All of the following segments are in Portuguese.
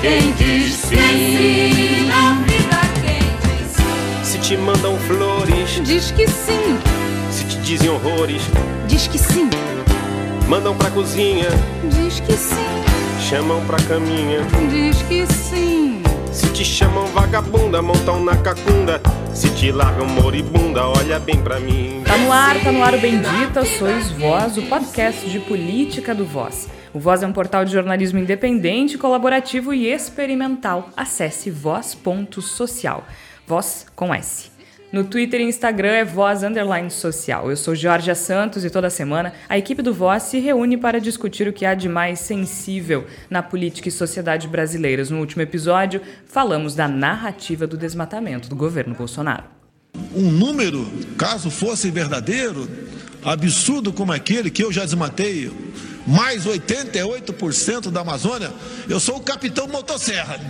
quem diz sim. Na vida quem diz sim. Se te mandam flores, Diz que sim. se te dizem horrores, Diz que sim. mandam pra cozinha, Diz que sim. chamam pra caminha. Diz que sim. Se te chamam vagabunda, montam na cacunda. Se te largam moribunda, olha bem pra mim. Tá no ar, tá no ar o Bendita Sois Voz, o podcast de política do Voz. O Voz é um portal de jornalismo independente, colaborativo e experimental. Acesse voz.social. Voz com S. No Twitter e Instagram é Voz Underline Social. Eu sou Jorge Santos e toda semana a equipe do Voz se reúne para discutir o que há de mais sensível na política e sociedade brasileiras. No último episódio, falamos da narrativa do desmatamento do governo Bolsonaro. um número, caso fosse verdadeiro, absurdo como aquele que eu já desmatei, mais 88% da Amazônia, eu sou o capitão motosserra.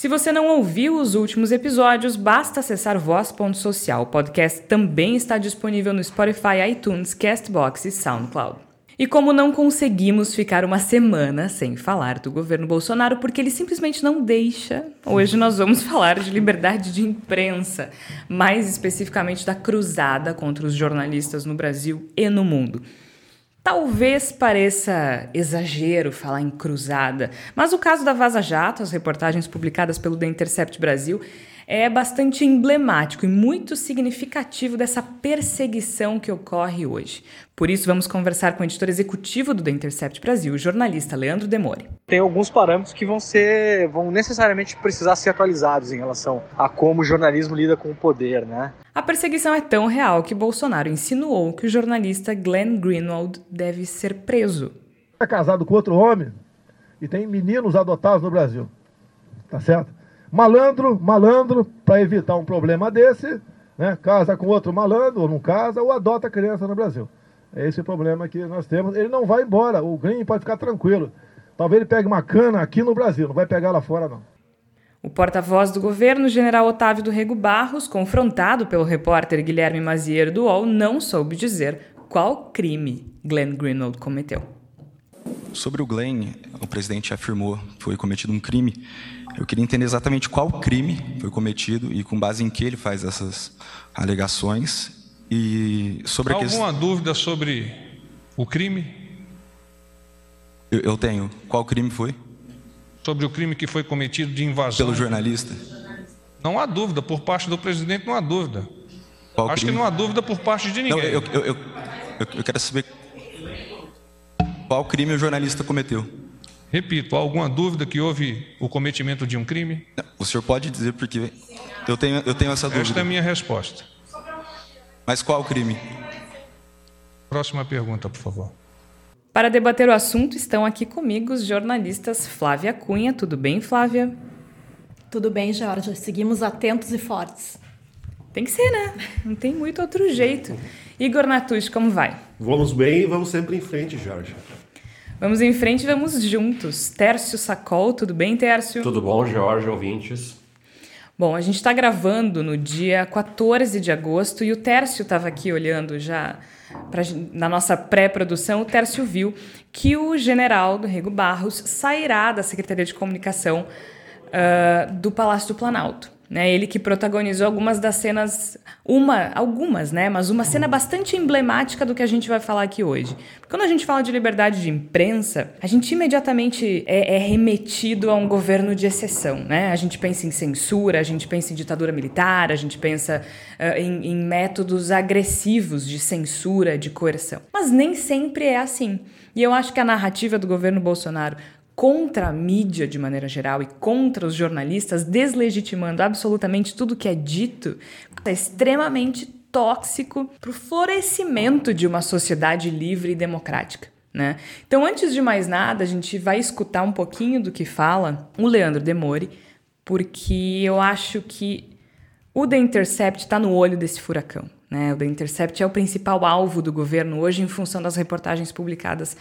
Se você não ouviu os últimos episódios, basta acessar voz.social. O podcast também está disponível no Spotify, iTunes, Castbox e SoundCloud. E como não conseguimos ficar uma semana sem falar do governo Bolsonaro, porque ele simplesmente não deixa, hoje nós vamos falar de liberdade de imprensa, mais especificamente da cruzada contra os jornalistas no Brasil e no mundo. Talvez pareça exagero falar em cruzada, mas o caso da Vaza Jato, as reportagens publicadas pelo The Intercept Brasil, é bastante emblemático e muito significativo dessa perseguição que ocorre hoje. Por isso, vamos conversar com o editor executivo do The Intercept Brasil, o jornalista Leandro Demore. tem alguns parâmetros que vão ser, vão necessariamente precisar ser atualizados em relação a como o jornalismo lida com o poder, né? A perseguição é tão real que Bolsonaro insinuou que o jornalista Glenn Greenwald deve ser preso. é casado com outro homem e tem meninos adotados no Brasil. Tá certo? Malandro, malandro, para evitar um problema desse, né, casa com outro malandro, ou não casa, ou adota criança no Brasil. É esse o problema que nós temos. Ele não vai embora, o Green pode ficar tranquilo. Talvez ele pegue uma cana aqui no Brasil, não vai pegar lá fora, não. O porta-voz do governo, general Otávio do Rego Barros, confrontado pelo repórter Guilherme Mazieiro do UOL, não soube dizer qual crime Glenn Greenwald cometeu. Sobre o Glenn, o presidente afirmou que foi cometido um crime. Eu queria entender exatamente qual crime foi cometido e com base em que ele faz essas alegações. E sobre a questão. Alguma dúvida sobre o crime? Eu, eu tenho. Qual crime foi? Sobre o crime que foi cometido de invasão? Pelo jornalista? Não há dúvida, por parte do presidente não há dúvida. Qual Acho crime? que não há dúvida por parte de Não, ninguém. eu, eu, eu, eu quero saber qual crime o jornalista cometeu. Repito, há alguma dúvida que houve o cometimento de um crime? O senhor pode dizer porque eu tenho, eu tenho essa Esta é a dúvida. minha resposta. Mas qual crime? Próxima pergunta, por favor. Para debater o assunto, estão aqui comigo os jornalistas Flávia Cunha. Tudo bem, Flávia? Tudo bem, Jorge. Seguimos atentos e fortes. Tem que ser, né? Não tem muito outro jeito. Igor Natush, como vai? Vamos bem e vamos sempre em frente, Jorge. Vamos em frente, vamos juntos. Tércio Sacol, tudo bem, Tércio? Tudo bom, Jorge, ouvintes? Bom, a gente está gravando no dia 14 de agosto e o Tércio estava aqui olhando já pra, na nossa pré-produção. O Tércio viu que o general do Rego Barros sairá da Secretaria de Comunicação ah, do Palácio do Planalto. Né? Ele que protagonizou algumas das cenas, uma, algumas, né? Mas uma cena bastante emblemática do que a gente vai falar aqui hoje. Quando a gente fala de liberdade de imprensa, a gente imediatamente é, é remetido a um governo de exceção, né? A gente pensa em censura, a gente pensa em ditadura militar, a gente pensa ah, em, em métodos agressivos de censura, de coerção. Mas nem sempre é assim. E eu acho que a narrativa do governo Bolsonaro contra a mídia de maneira geral e contra os jornalistas, deslegitimando absolutamente tudo que é dito, é extremamente tóxico para o florescimento de uma sociedade livre e democrática. Né? Então, antes de mais nada, a gente vai escutar um pouquinho do que fala o Leandro Demore, porque eu acho que o The Intercept está no olho desse furacão. Né? O The Intercept é o principal alvo do governo hoje em função das reportagens publicadas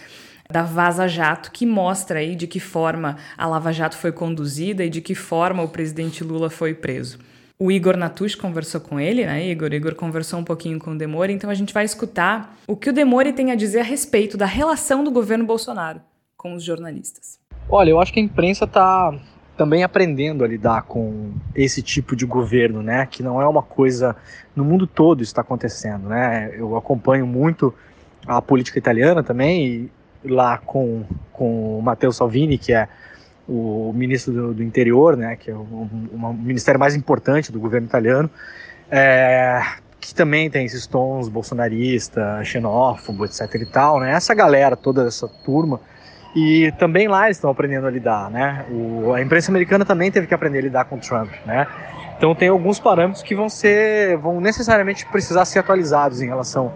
da Vaza Jato, que mostra aí de que forma a Lava Jato foi conduzida e de que forma o presidente Lula foi preso. O Igor Natush conversou com ele, né, Igor? Igor conversou um pouquinho com o Demore, então a gente vai escutar o que o Demore tem a dizer a respeito da relação do governo Bolsonaro com os jornalistas. Olha, eu acho que a imprensa está também aprendendo a lidar com esse tipo de governo, né? Que não é uma coisa no mundo todo está acontecendo, né? Eu acompanho muito a política italiana também e lá com com o Matteo Salvini, que é o ministro do, do interior, né? Que é o, o, ministério mais importante do governo italiano, é, que também tem esses tons bolsonarista, xenófobo, etc. e tal, né? Essa galera, toda essa turma e também lá eles estão aprendendo a lidar, né? O, a imprensa americana também teve que aprender a lidar com o Trump, né? Então tem alguns parâmetros que vão ser, vão necessariamente precisar ser atualizados em relação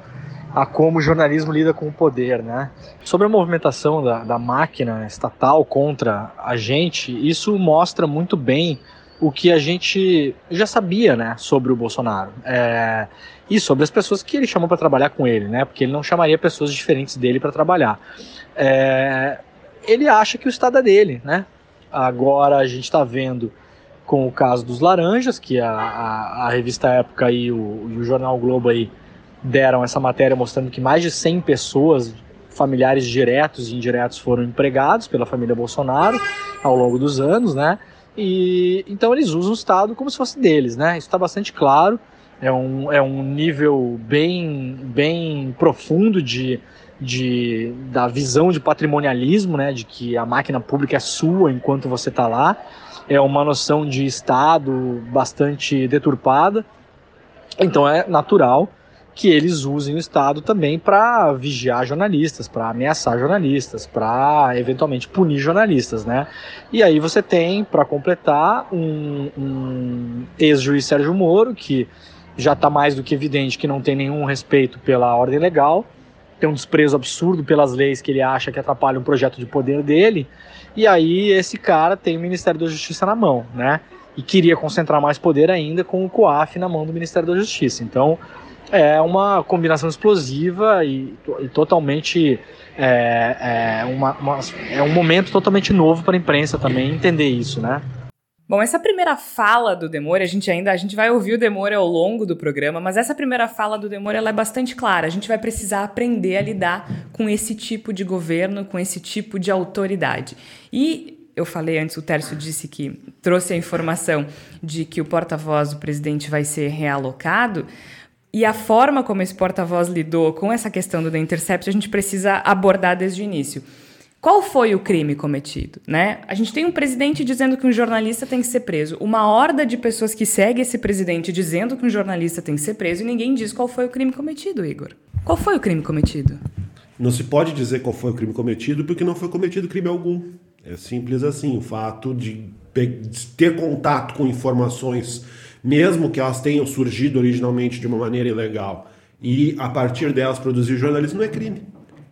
a como o jornalismo lida com o poder, né? Sobre a movimentação da, da máquina estatal contra a gente, isso mostra muito bem o que a gente já sabia, né, sobre o Bolsonaro. É, e sobre as pessoas que ele chamou para trabalhar com ele, né? Porque ele não chamaria pessoas diferentes dele para trabalhar. É, ele acha que o Estado é dele, né? Agora a gente está vendo com o caso dos laranjas, que a, a, a revista Época e o, e o, jornal Globo aí deram essa matéria mostrando que mais de 100 pessoas, familiares diretos e indiretos, foram empregados pela família Bolsonaro ao longo dos anos, né? E então eles usam o Estado como se fosse deles, né? Isso está bastante claro. É um, é um nível bem, bem profundo de, de, da visão de patrimonialismo, né, de que a máquina pública é sua enquanto você está lá, é uma noção de Estado bastante deturpada. Então é natural que eles usem o Estado também para vigiar jornalistas, para ameaçar jornalistas, para eventualmente punir jornalistas, né? E aí você tem, para completar, um, um ex-juiz Sérgio Moro, que já está mais do que evidente que não tem nenhum respeito pela ordem legal, tem um desprezo absurdo pelas leis que ele acha que atrapalham o projeto de poder dele. E aí esse cara tem o Ministério da Justiça na mão, né? E queria concentrar mais poder ainda com o COAF na mão do Ministério da Justiça. Então é uma combinação explosiva e, e totalmente é, é, uma, uma, é um momento totalmente novo para a imprensa também entender isso, né? Bom, essa primeira fala do Demore, a gente ainda a gente vai ouvir o Demore ao longo do programa, mas essa primeira fala do Demore ela é bastante clara. A gente vai precisar aprender a lidar com esse tipo de governo, com esse tipo de autoridade. E eu falei antes, o Tércio disse que trouxe a informação de que o porta-voz do presidente vai ser realocado. E a forma como esse porta-voz lidou com essa questão do The Intercept, a gente precisa abordar desde o início. Qual foi o crime cometido, né? A gente tem um presidente dizendo que um jornalista tem que ser preso, uma horda de pessoas que segue esse presidente dizendo que um jornalista tem que ser preso e ninguém diz qual foi o crime cometido, Igor. Qual foi o crime cometido? Não se pode dizer qual foi o crime cometido porque não foi cometido crime algum. É simples assim. O fato de ter contato com informações, mesmo que elas tenham surgido originalmente de uma maneira ilegal, e a partir delas produzir jornalismo não é crime.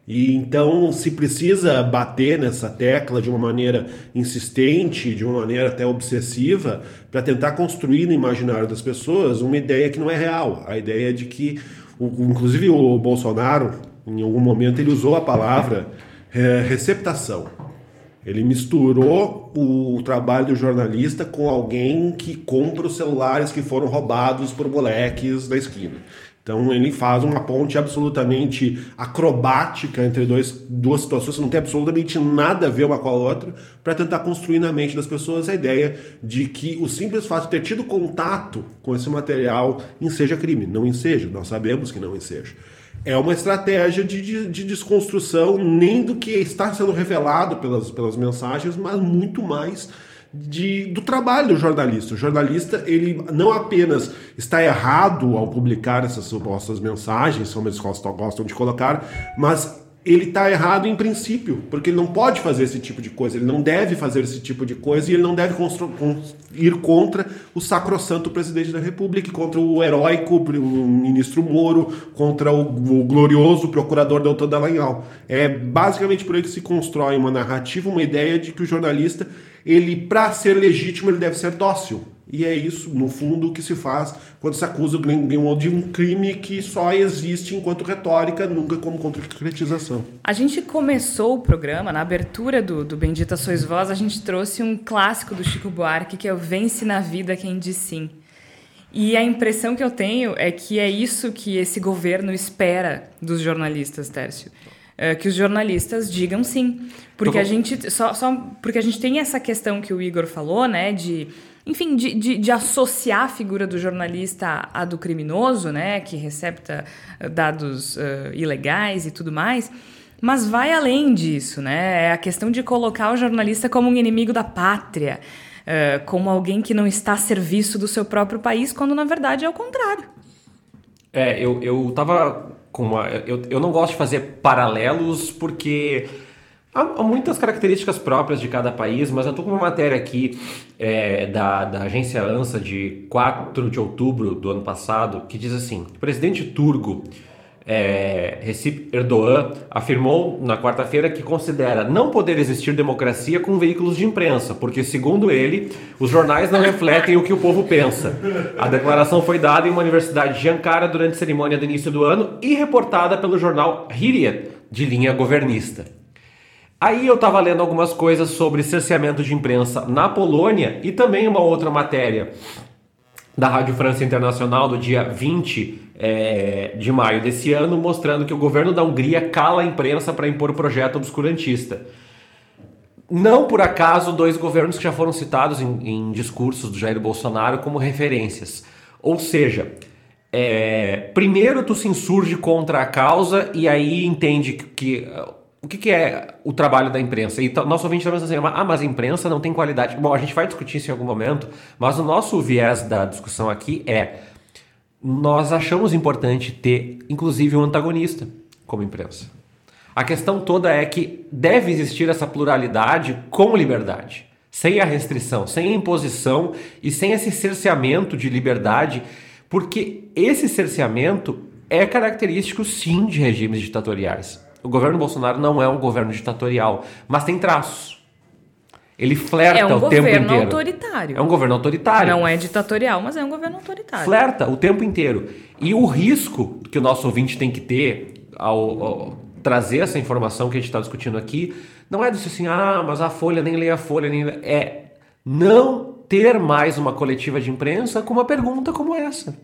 E então se precisa bater nessa tecla de uma maneira insistente, de uma maneira até obsessiva, para tentar construir no imaginário das pessoas uma ideia que não é real. A ideia de que, inclusive o Bolsonaro, em algum momento, ele usou a palavra é, receptação. Ele misturou o trabalho do jornalista com alguém que compra os celulares que foram roubados por moleques da esquina. Então ele faz uma ponte absolutamente acrobática entre dois, duas situações que não tem absolutamente nada a ver uma com a outra, para tentar construir na mente das pessoas a ideia de que o simples fato de ter tido contato com esse material enseja crime. Não enseja, nós sabemos que não enseja. É uma estratégia de, de, de desconstrução nem do que está sendo revelado pelas, pelas mensagens, mas muito mais de, do trabalho do jornalista. O jornalista ele não apenas está errado ao publicar essas supostas mensagens, como eles gostam, gostam de colocar, mas ele está errado em princípio, porque ele não pode fazer esse tipo de coisa, ele não deve fazer esse tipo de coisa e ele não deve ir contra o sacrossanto presidente da República, contra o heróico o ministro Moro, contra o, o glorioso procurador Doutor Dallagnol. É basicamente por aí que se constrói uma narrativa, uma ideia de que o jornalista ele, para ser legítimo, ele deve ser dócil. E é isso, no fundo, o que se faz quando se acusa o Glenn Greenwald de um crime que só existe enquanto retórica, nunca como concretização. A gente começou o programa, na abertura do, do Bendita Sois Vós, a gente trouxe um clássico do Chico Buarque, que é o Vence na Vida Quem Diz Sim. E a impressão que eu tenho é que é isso que esse governo espera dos jornalistas, Tércio. eh, que os jornalistas digam sim. Porque a gente. Só, só porque a gente tem essa questão que o Igor falou, né? De. Enfim, de, de, de associar a figura do jornalista à do criminoso, né? Que recepta eh, dados eh, ilegais e tudo mais. Mas vai além disso, né? É a questão de colocar o jornalista como um inimigo da pátria, eh, como alguém que não está a serviço do seu próprio país, quando na verdade é o contrário. É, eu, eu tava com uma. Eu, eu não gosto de fazer paralelos porque há, muitas características próprias de cada país, mas eu tô com uma matéria aqui é, da, da agência ANSA de 4 de outubro do ano passado que diz assim: o presidente turco. É, Recep Erdogan afirmou na quarta-feira que considera não poder existir democracia com veículos de imprensa, porque, segundo ele, os jornais não refletem o que o povo pensa. A declaração foi dada em uma universidade de Ankara durante a cerimônia do início do ano e reportada pelo jornal Hürriyet, de linha governista. Aí eu estava lendo algumas coisas sobre cerceamento de imprensa na Polônia e também uma outra matéria da Rádio França Internacional do dia 20 é, de maio desse ano, mostrando que o governo da Hungria cala a imprensa para impor o projeto obscurantista. Não por acaso, dois governos que já foram citados em, em discursos do Jair Bolsonaro como referências. Ou seja, é, primeiro tu se insurge contra a causa e aí entende que, que o que, que, é o trabalho da imprensa? E nosso ouvinte está pensando assim, ah, mas a imprensa não tem qualidade. Bom, a gente vai discutir isso em algum momento, mas o nosso viés da discussão aqui é nós achamos importante ter, inclusive, um antagonista como imprensa. A questão toda é que deve existir essa pluralidade com liberdade, sem a restrição, sem a imposição e sem esse cerceamento de liberdade, porque esse cerceamento é característico, sim, de regimes ditatoriais. O governo Bolsonaro não é um governo ditatorial, mas tem traços. Ele flerta É um o tempo governo inteiro. autoritário. É um governo autoritário. Não é ditatorial, mas é um governo autoritário. Flerta o tempo inteiro. E o risco que o nosso ouvinte tem que ter ao, ao trazer essa informação que a gente está discutindo aqui, não é disso assim, ah, mas a Folha nem lê a Folha, nem. É não ter mais uma coletiva de imprensa com uma pergunta como essa.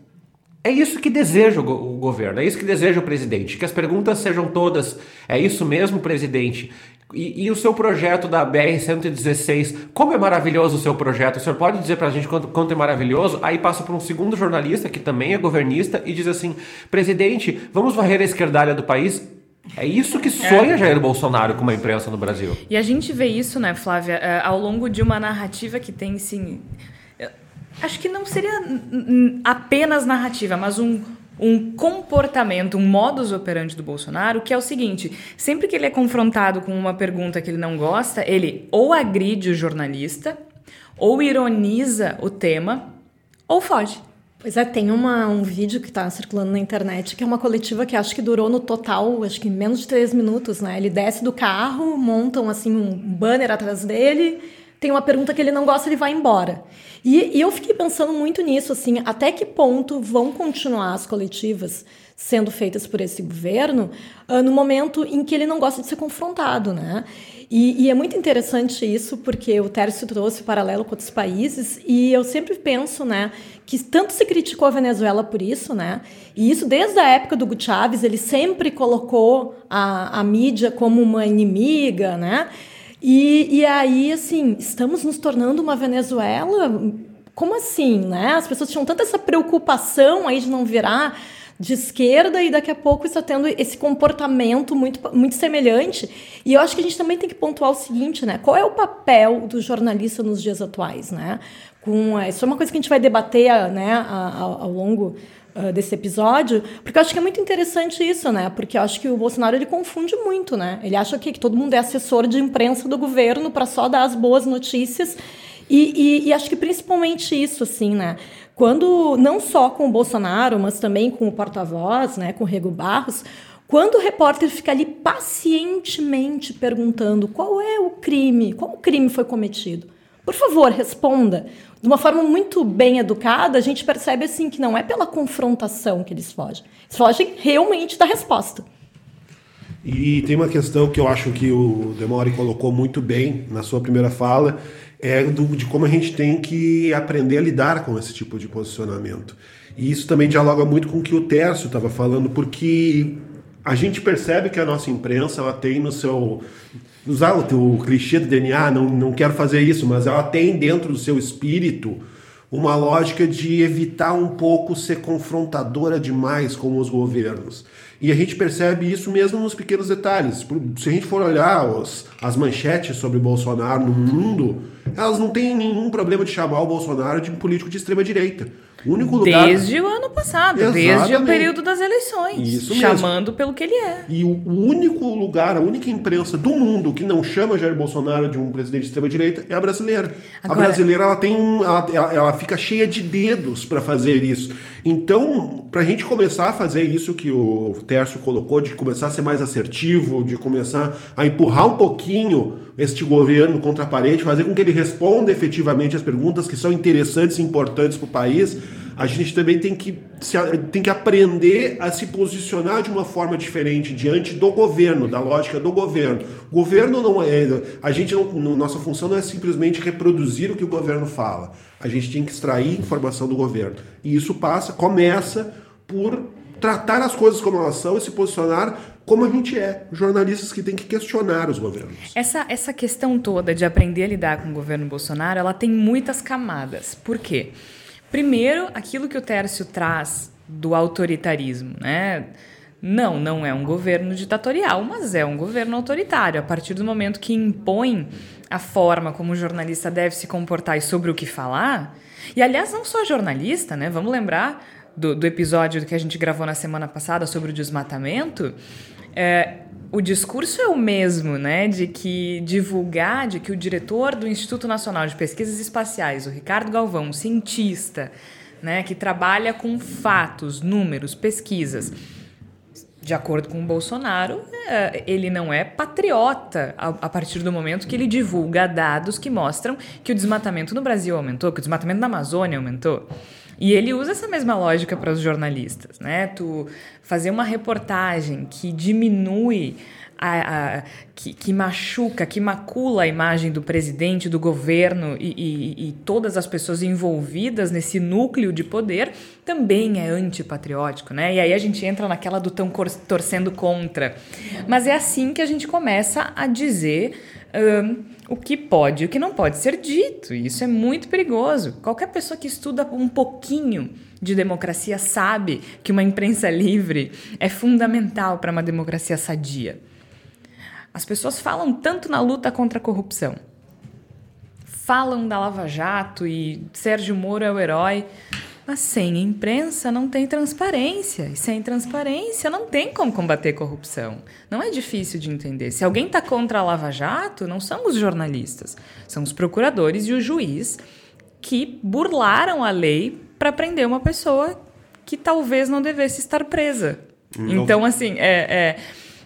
É isso que deseja o, go- o governo, é isso que deseja o presidente, que as perguntas sejam todas, é isso mesmo, presidente? E, e o seu projeto da BR-116, como é maravilhoso o seu projeto? O senhor pode dizer pra gente quanto, quanto é maravilhoso? Aí passa por um segundo jornalista, que também é governista, e diz assim, presidente, vamos varrer a esquerdalha do país? É isso que sonha Jair Bolsonaro com uma imprensa no Brasil. E a gente vê isso, né, Flávia, eh, ao longo de uma narrativa que tem, sim. Acho que não seria apenas narrativa, mas um, um comportamento, um modus operandi do Bolsonaro, que é o seguinte: sempre que ele é confrontado com uma pergunta que ele não gosta, ele ou agride o jornalista, ou ironiza o tema, ou foge. Pois é, tem uma, um vídeo que está circulando na internet que é uma coletiva que acho que durou no total, acho que menos de três minutos, né? Ele desce do carro, montam assim um banner atrás dele, tem uma pergunta que ele não gosta, ele vai embora. E, e eu fiquei pensando muito nisso, assim, até que ponto vão continuar as coletivas sendo feitas por esse governo ah, no momento em que ele não gosta de ser confrontado, né? E, e é muito interessante isso, porque o Tércio trouxe paralelo com outros países, e eu sempre penso, né, que tanto se criticou a Venezuela por isso, né, e isso desde a época do Hugo Chávez, ele sempre colocou a, a mídia como uma inimiga, né, e, e aí, assim, estamos nos tornando uma Venezuela? Como assim, né? As pessoas tinham tanta essa preocupação aí de não virar de esquerda e daqui a pouco está tendo esse comportamento muito, muito semelhante. E eu acho que a gente também tem que pontuar o seguinte, né? Qual é o papel do jornalista nos dias atuais, né? Com, isso é uma coisa que a gente vai debater né, ao, ao longo uh, desse episódio, porque eu acho que é muito interessante isso, né? Porque eu acho que o Bolsonaro ele confunde muito, né? Ele acha que, que todo mundo é assessor de imprensa do governo para só dar as boas notícias. E, e, e acho que principalmente isso, assim, né? Quando, não só com o Bolsonaro, mas também com o porta-voz, né, com o Rego Barros, quando o repórter fica ali pacientemente perguntando qual é o crime, qual o crime foi cometido, por favor, responda. De uma forma muito bem educada, a gente percebe assim que não é pela confrontação que eles fogem. Eles fogem realmente da resposta. E tem uma questão que eu acho que o Demore colocou muito bem na sua primeira fala, é do, de como a gente tem que aprender a lidar com esse tipo de posicionamento. E isso também dialoga muito com o que o Tércio estava falando, porque a gente percebe que a nossa imprensa ela tem no seu usar o teu clichê do DNA, não, não quero fazer isso, mas ela tem dentro do seu espírito uma lógica de evitar um pouco ser confrontadora demais com os governos. E a gente percebe isso mesmo nos pequenos detalhes. Se a gente for olhar os, as manchetes sobre Bolsonaro no mundo, elas não têm nenhum problema de chamar o Bolsonaro de político de extrema direita. O único lugar. Desde o ano passado, desde o Exatamente. período das eleições. Isso mesmo. chamando pelo que ele é. E o único lugar, a única imprensa do mundo que não chama Jair Bolsonaro de um presidente de extrema-direita é a brasileira. Agora- A brasileira ela tem ela- ela fica cheia de dedos para fazer isso. Então, para a gente começar a fazer isso que o Tércio colocou, de começar a ser mais assertivo, de começar a empurrar um pouquinho este governo contra a parede, fazer com que ele responda efetivamente as perguntas que são interessantes e importantes para o país, a gente também tem que, se, tem que aprender a se posicionar de uma forma diferente diante do governo, da lógica do governo. O governo não é. A gente não, no- nossa função não é simplesmente reproduzir o que o governo fala. A gente tem que extrair informação do governo. E isso passa, começa por tratar as coisas como elas são e se posicionar como a gente é. Jornalistas que têm que questionar os governos. Essa, essa questão toda de aprender a lidar com o governo Bolsonaro, ela tem muitas camadas. Por quê? Primeiro, aquilo que o Tércio traz do autoritarismo, né? Não, não é um governo ditatorial, mas é um governo autoritário. A partir do momento que impõe a forma como o jornalista deve se comportar e sobre o que falar, e aliás, não só jornalista, né? Vamos lembrar do, do episódio que a gente gravou na semana passada sobre o desmatamento. É, o discurso é o mesmo, né? De que divulgar, de que o diretor do Instituto Nacional de Pesquisas Espaciais, o Ricardo Galvão, um cientista, né, que trabalha com fatos, números, pesquisas, de acordo com o Bolsonaro, é, ele não é patriota a, a partir do momento que ele divulga dados que mostram que o desmatamento no Brasil aumentou, que o desmatamento na Amazônia aumentou. E ele usa essa mesma lógica para os jornalistas, né? Tu fazer uma reportagem que diminui a, a- que, que machuca, que macula a imagem do presidente, do governo e, e- e todas as pessoas envolvidas nesse núcleo de poder também é antipatriótico, né? E aí a gente entra naquela do tão torcendo contra. Mas é assim que a gente começa a dizer o que pode e o que não pode ser dito. E isso é muito perigoso. Qualquer pessoa que estuda um pouquinho de democracia sabe que uma imprensa livre é fundamental para uma democracia sadia. As pessoas falam tanto na luta contra a corrupção. Falam da Lava Jato e Sérgio Moro é o herói. Mas sem imprensa não tem transparência. E sem transparência não tem como combater corrupção. Não é difícil de entender. Se alguém está contra a Lava Jato, não são os jornalistas, são os procuradores e o juiz que burlaram a lei para prender uma pessoa que talvez não devesse estar presa. Não- Então, assim, é, é,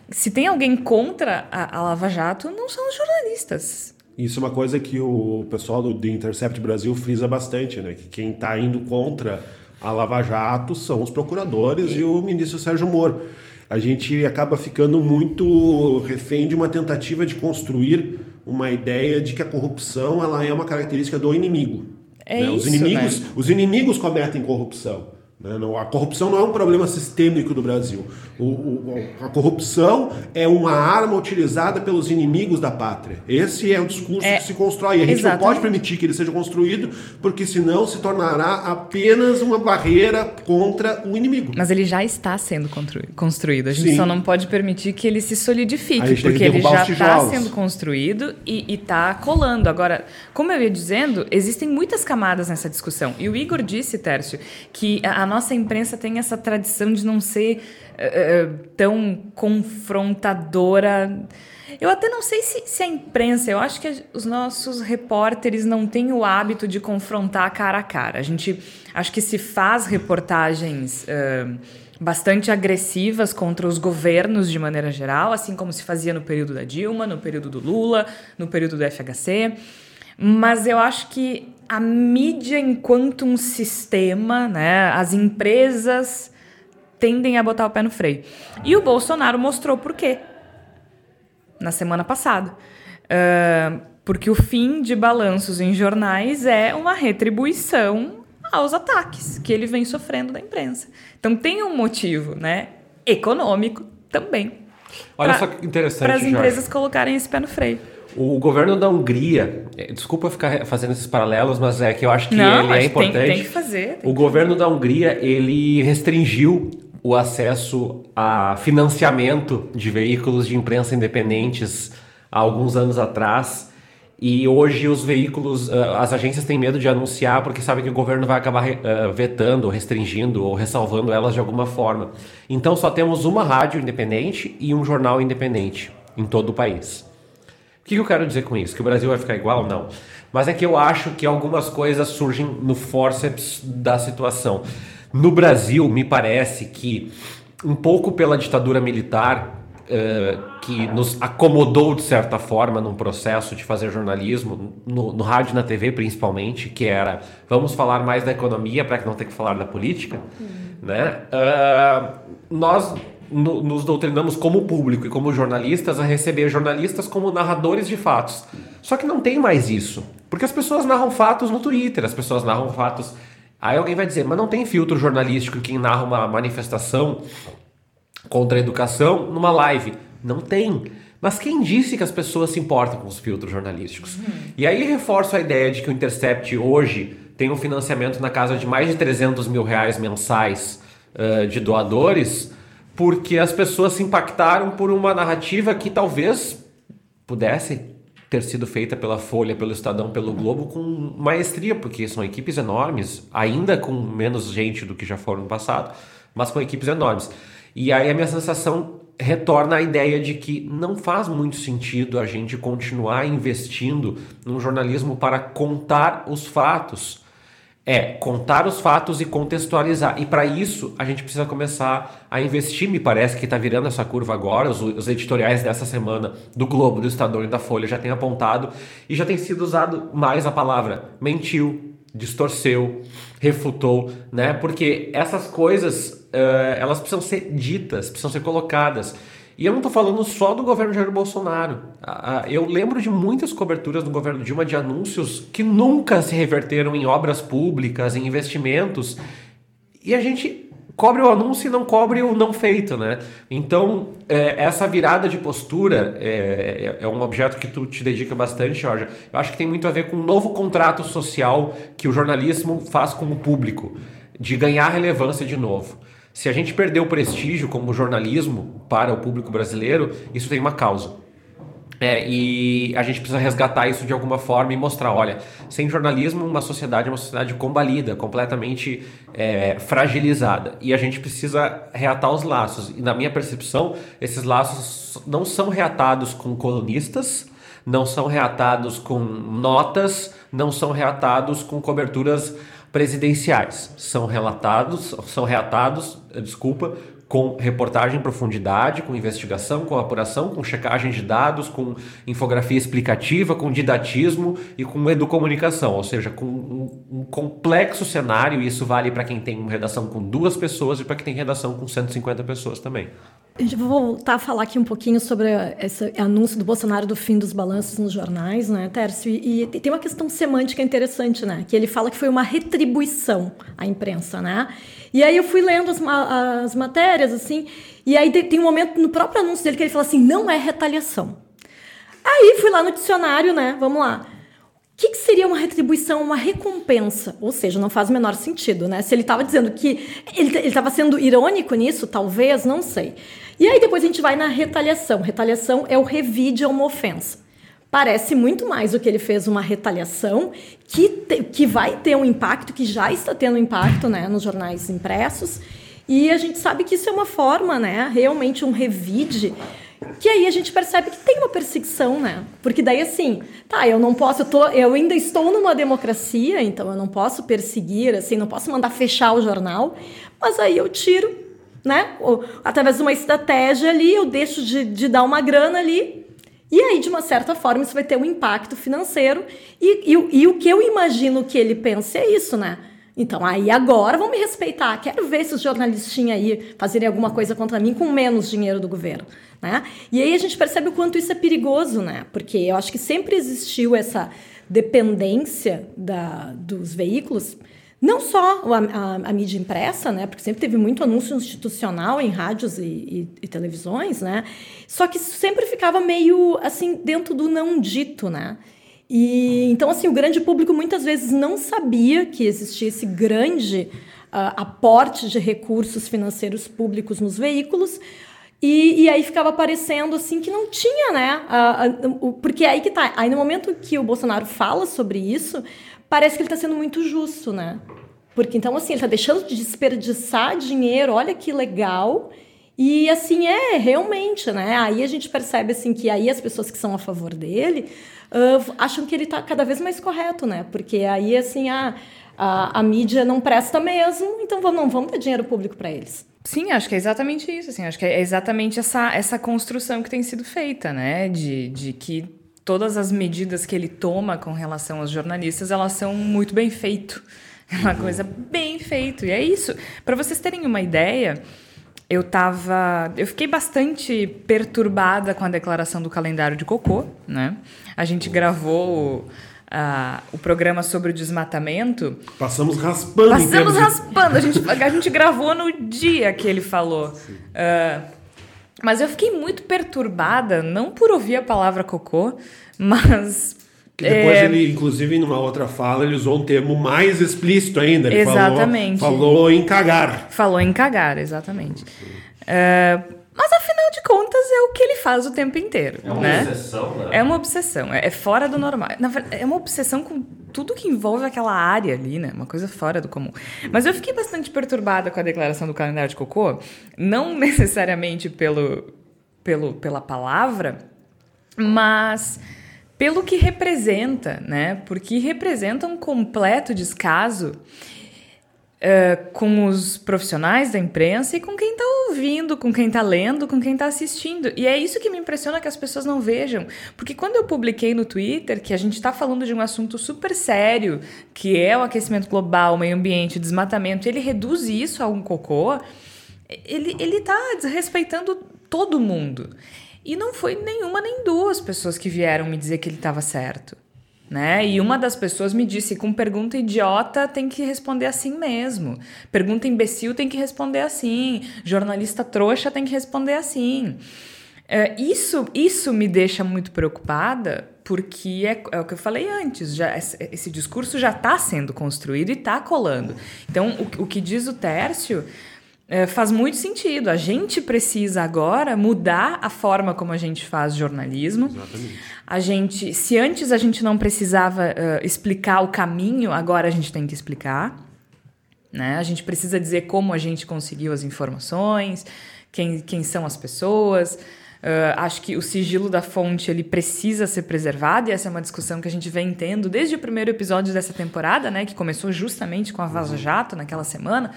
se tem alguém contra a, a Lava Jato, não são os jornalistas. Isso é uma coisa que o pessoal do The Intercept Brasil frisa bastante, né? Que quem está indo contra a Lava Jato são os procuradores e o ministro Sérgio Moro. A gente acaba ficando muito refém de uma tentativa de construir uma ideia de que a corrupção ela é uma característica do inimigo. É né? Os isso, inimigos, né? os inimigos cometem corrupção. Né? A corrupção não é um problema sistêmico do Brasil. O- o- a corrupção é uma arma utilizada pelos inimigos da pátria. Esse é o discurso É, que se constrói. E a gente exatamente. não pode permitir que ele seja construído, porque senão se tornará apenas uma barreira contra o inimigo. Mas ele já está sendo constru- construído. A gente Sim. só não pode permitir que ele se solidifique, porque ele já está sendo construído e está colando. Agora, como eu ia dizendo, existem muitas camadas nessa discussão. E o Igor disse, Tércio, que a, a nossa imprensa tem essa tradição de não ser eh, tão confrontadora. Eu até não sei se, se a imprensa, eu acho que os nossos repórteres não têm o hábito de confrontar cara a cara. A gente acho que se faz reportagens eh, bastante agressivas contra os governos de maneira geral, assim como se fazia no período da Dilma, no período do Lula, no período do FHC. Mas eu acho que a mídia, enquanto um sistema, né, as empresas tendem a botar o pé no freio. E o Bolsonaro mostrou por quê na semana passada. Ah, porque o fim de balanços em jornais é uma retribuição aos ataques que ele vem sofrendo da imprensa. Então tem um motivo, né? Econômico, também. Olha Pra- só que interessante, Para as empresas colocarem esse pé no freio. O governo da Hungria, eh, desculpa ficar fazendo esses paralelos, mas é que eu acho que Não, ele é que tem- importante. tem que fazer, tem O governo da Hungria, ele restringiu o acesso a financiamento de veículos de imprensa independentes há alguns anos atrás. E hoje os veículos, ah, as agências têm medo de anunciar porque sabem que o governo vai acabar ah, vetando, restringindo ou ressalvando elas de alguma forma. Então só temos uma rádio independente e um jornal independente em todo o país. O que eu quero dizer com isso? Que o Brasil vai ficar igual? Não. Mas é que eu acho que algumas coisas surgem no forceps da situação. No Brasil, me parece que, um pouco pela ditadura militar, eh, que nos acomodou de certa forma num processo de fazer jornalismo, no, no rádio e na TV principalmente, que era vamos falar mais da economia para que não tenha que falar da política, né? Ah, nós no- nos doutrinamos como público e como jornalistas a receber jornalistas como narradores de fatos. Só que não tem mais isso. Porque as pessoas narram fatos no Twitter, as pessoas narram fatos. Aí alguém vai dizer, mas não tem filtro jornalístico em quem narra uma manifestação contra a educação numa live. Não tem. Mas quem disse que as pessoas se importam com os filtros jornalísticos? E aí reforço a ideia de que o Intercept hoje tem um financiamento na casa de mais de 300 mil reais mensais eh, de doadores, porque as pessoas se impactaram por uma narrativa que talvez pudesse ter sido feita pela Folha, pelo Estadão, pelo Globo com maestria, porque são equipes enormes, ainda com menos gente do que já foram no passado, mas com equipes enormes. E aí a minha sensação retorna à ideia de que não faz muito sentido a gente continuar investindo num jornalismo para contar os fatos. É contar os fatos e contextualizar. E para isso a gente precisa começar a investir. Me parece que está virando essa curva agora. Os, os editoriais dessa semana do Globo, do Estadão e da Folha já têm apontado e já tem sido usado mais a palavra mentiu, distorceu, refutou, né? Porque essas coisas eh, elas precisam ser ditas, precisam ser colocadas. E eu não estou falando só do governo Jair Bolsonaro. Eu lembro de muitas coberturas no governo Dilma de anúncios que nunca se reverteram em obras públicas, em investimentos. E a gente cobre o anúncio e não cobre o não feito, né? Então, é, essa virada de postura é, é- é um objeto que tu te dedica bastante, Jorge. Eu acho que tem muito a ver com um novo contrato social que o jornalismo faz com o público, de ganhar relevância de novo. Se a gente perdeu o prestígio como jornalismo para o público brasileiro, isso tem uma causa. É, e a gente precisa resgatar isso de alguma forma e mostrar, olha, sem jornalismo uma sociedade é uma sociedade combalida, completamente é, fragilizada. E a gente precisa reatar os laços. E na minha percepção, esses laços não são reatados com colunistas, não são reatados com notas, não são reatados com coberturas presidenciais. São relatados, são reatados, desculpa, com reportagem em profundidade, com investigação, com apuração, com checagem de dados, com infografia explicativa, com didatismo e com educomunicação, ou seja, com um, um complexo cenário, e isso vale para quem tem redação com duas pessoas e para quem tem redação com 150 pessoas também. Gente vai voltar a falar aqui um pouquinho sobre esse anúncio do Bolsonaro do fim dos balanços nos jornais, né, Tércio? E, e tem uma questão semântica interessante, né? Que ele fala que foi uma retribuição à imprensa, né? E aí eu fui lendo as, as matérias, assim, e aí tem tem um momento no próprio anúncio dele que ele fala assim, não é retaliação. Aí fui lá no dicionário, né? Vamos lá. O que, que seria uma retribuição, uma recompensa? Ou seja, não faz o menor sentido, né? Se ele estava dizendo que. Ele estava sendo irônico nisso, talvez, não sei. E aí depois a gente vai na retaliação. Retaliação é o revide a uma ofensa. Parece muito mais o que ele fez uma retaliação que, te- que vai ter um impacto, que já está tendo impacto né, nos jornais impressos. E a gente sabe que isso é uma forma, né? Realmente um revide que aí a gente percebe que tem uma perseguição, né? Porque daí assim, tá, eu não posso, eu, tô, eu ainda estou numa democracia, então eu não posso perseguir, assim, não posso mandar fechar o jornal, mas aí eu tiro, né? Ou, através de uma estratégia ali, eu deixo de, de dar uma grana ali, e aí, de uma certa forma, isso vai ter um impacto financeiro. E, e, o- e o que eu imagino que ele pense é isso, né? Então, aí agora vão me respeitar. Quero ver esses jornalistinhas aí fazerem alguma coisa contra mim com menos dinheiro do governo, né? E aí a gente percebe o quanto isso é perigoso, né? Porque eu acho que sempre existiu essa dependência da, dos veículos Não só a, a, a, mídia impressa, né? Porque sempre teve muito anúncio institucional em rádios e, e, e, televisões, né? Só que sempre ficava meio assim dentro do não dito, né? E então assim o grande público muitas vezes não sabia que existia esse grande uh, aporte de recursos financeiros públicos nos veículos. E, e, aí ficava parecendo assim que não tinha, né? Porque aí que tá. Aí no momento que o Bolsonaro fala sobre isso, parece que ele está sendo muito justo, né? Porque então, assim, ele está deixando de desperdiçar dinheiro, olha que legal. E assim, é, realmente, né? Aí a gente percebe assim que aí as pessoas que são a favor dele uh, acham que ele está cada vez mais correto, né? Porque aí, assim, a, a, a mídia não presta mesmo, então vamos, não vamos dar dinheiro público para eles. Sim, acho que é exatamente isso. Assim, acho que é exatamente essa, essa construção que tem sido feita, né? De, de que todas as medidas que ele toma com relação aos jornalistas, elas são muito bem feito. É uma coisa bem feito. E é isso. Para vocês terem uma ideia, eu tava, eu fiquei bastante perturbada com a declaração do calendário de cocô, né? A gente gravou Uh, o programa sobre o desmatamento. Passamos raspando. Passamos raspando. A gente, a gente gravou no dia que ele falou. Uh, mas eu fiquei muito perturbada, não por ouvir a palavra cocô, mas. Que depois é... ele, inclusive, numa outra fala, ele usou um termo mais explícito ainda. Ele exatamente. Falou, falou em cagar. Falou em cagar, exatamente. Uh, mas afinal de contas é o que ele faz o tempo inteiro. É uma né? obsessão, né? É uma obsessão, é, é fora do normal. Na verdade, é uma obsessão com tudo que envolve aquela área ali, né? Uma coisa fora do comum. Mas eu fiquei bastante perturbada com a declaração do calendário de cocô, não necessariamente pelo, pelo, pela palavra, mas pelo que representa, né? Porque representa um completo descaso Uh, com os profissionais da imprensa e com quem está ouvindo, com quem está lendo, com quem está assistindo. E é isso que me impressiona que as pessoas não vejam. Porque quando eu publiquei no Twitter que a gente está falando de um assunto super sério, que é o aquecimento global, o meio ambiente, o desmatamento, ele reduz isso a um cocô, ele, ele tá desrespeitando todo mundo. E não foi nenhuma nem duas pessoas que vieram me dizer que ele estava certo né? E uma das pessoas me disse: com pergunta idiota tem que responder assim mesmo. Pergunta imbecil tem que responder assim. Jornalista trouxa tem que responder assim. É, isso, isso me deixa muito preocupada, porque é, é, o que eu falei antes: já, esse, esse discurso já está sendo construído e está colando. Então, o, o que diz o Tércio é, faz muito sentido. A gente precisa agora mudar a forma como a gente faz jornalismo. Exatamente. A gente, se antes a gente não precisava uh, explicar o caminho, agora a gente tem que explicar. Né? A gente precisa dizer como a gente conseguiu as informações, quem, quem são as pessoas. Uh, acho que o sigilo da fonte ele precisa ser preservado e essa é uma discussão que a gente vem tendo desde o primeiro episódio dessa temporada, né, que começou justamente com a Vaza Jato naquela semana.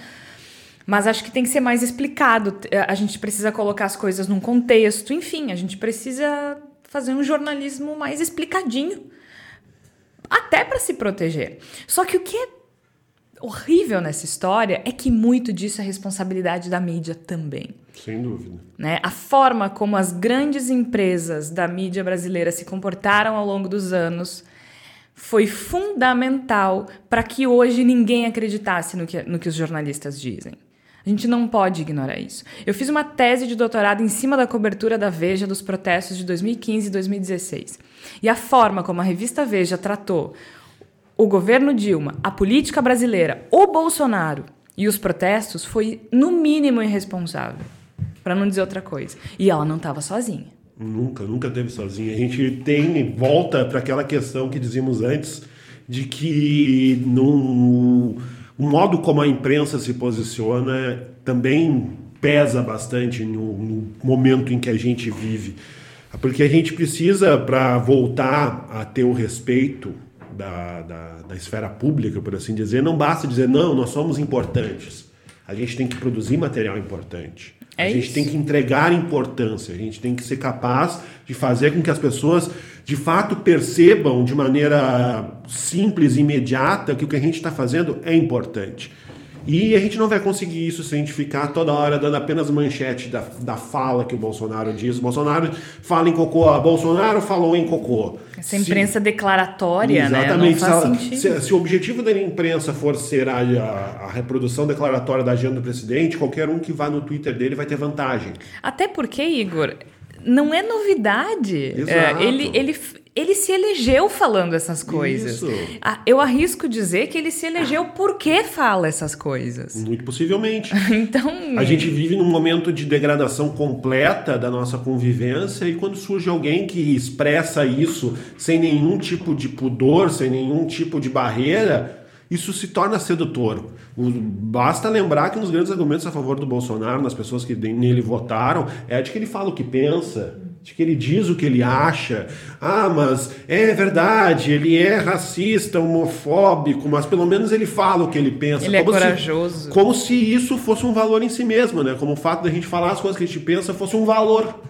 Mas acho que tem que ser mais explicado. A gente precisa colocar as coisas num contexto, enfim, a gente precisa fazer um jornalismo mais explicadinho. Até para se proteger. Só que o que é horrível nessa história é que muito disso é responsabilidade da mídia também. Sem dúvida. Né? A forma como as grandes empresas da mídia brasileira se comportaram ao longo dos anos foi fundamental para que hoje ninguém acreditasse no que, no que os jornalistas dizem. A gente não pode ignorar isso. Eu fiz uma tese de doutorado em cima da cobertura da Veja dos protestos de 2015 e 2016. E a forma como a revista Veja tratou o governo Dilma, a política brasileira, o Bolsonaro e os protestos foi, no mínimo, irresponsável. Para não dizer outra coisa. E ela não estava sozinha. Nunca, nunca teve sozinha. A gente tem, volta para aquela questão que dizíamos antes, de que no o modo como a imprensa se posiciona também pesa bastante no, no momento em que a gente vive. Porque a gente precisa, para voltar a ter o respeito da, da, da, esfera pública, por assim dizer, não basta dizer, não, nós somos importantes. A gente tem que produzir material importante. É a gente isso. tem que entregar importância, a gente tem que ser capaz de fazer com que as pessoas de fato percebam de maneira simples imediata que o que a gente está fazendo é importante. E a gente não vai conseguir isso se a gente ficar toda hora dando apenas manchete da, da fala que o Bolsonaro diz. O Bolsonaro fala em cocô, a Bolsonaro falou em cocô. Essa imprensa declaratória, Exatamente. né? Se, sentido. se- se o objetivo da imprensa for ser a, a- a reprodução declaratória da agenda do presidente, qualquer um que vá no Twitter dele vai ter vantagem. Até porque, Igor, não é novidade. Exato. É, ele, ele, ele se elegeu falando essas coisas. Isso. Ah, Eu arrisco dizer que ele se elegeu porque fala essas coisas. Muito possivelmente. Então. A gente vive num momento de degradação completa da nossa convivência e quando surge alguém que expressa isso sem nenhum tipo de pudor, sem nenhum tipo de barreira, isso se torna sedutor. Basta lembrar que um dos grandes argumentos a favor do Bolsonaro, nas pessoas que nele votaram, é de que ele fala o que pensa, de que ele diz o que ele acha. Ah, mas é verdade, ele é racista, homofóbico, mas pelo menos ele fala o que ele pensa. Ele é Como se- corajoso. como se isso fosse um valor em si mesmo, né? Como o fato da gente falar as coisas que a gente pensa fosse um valor.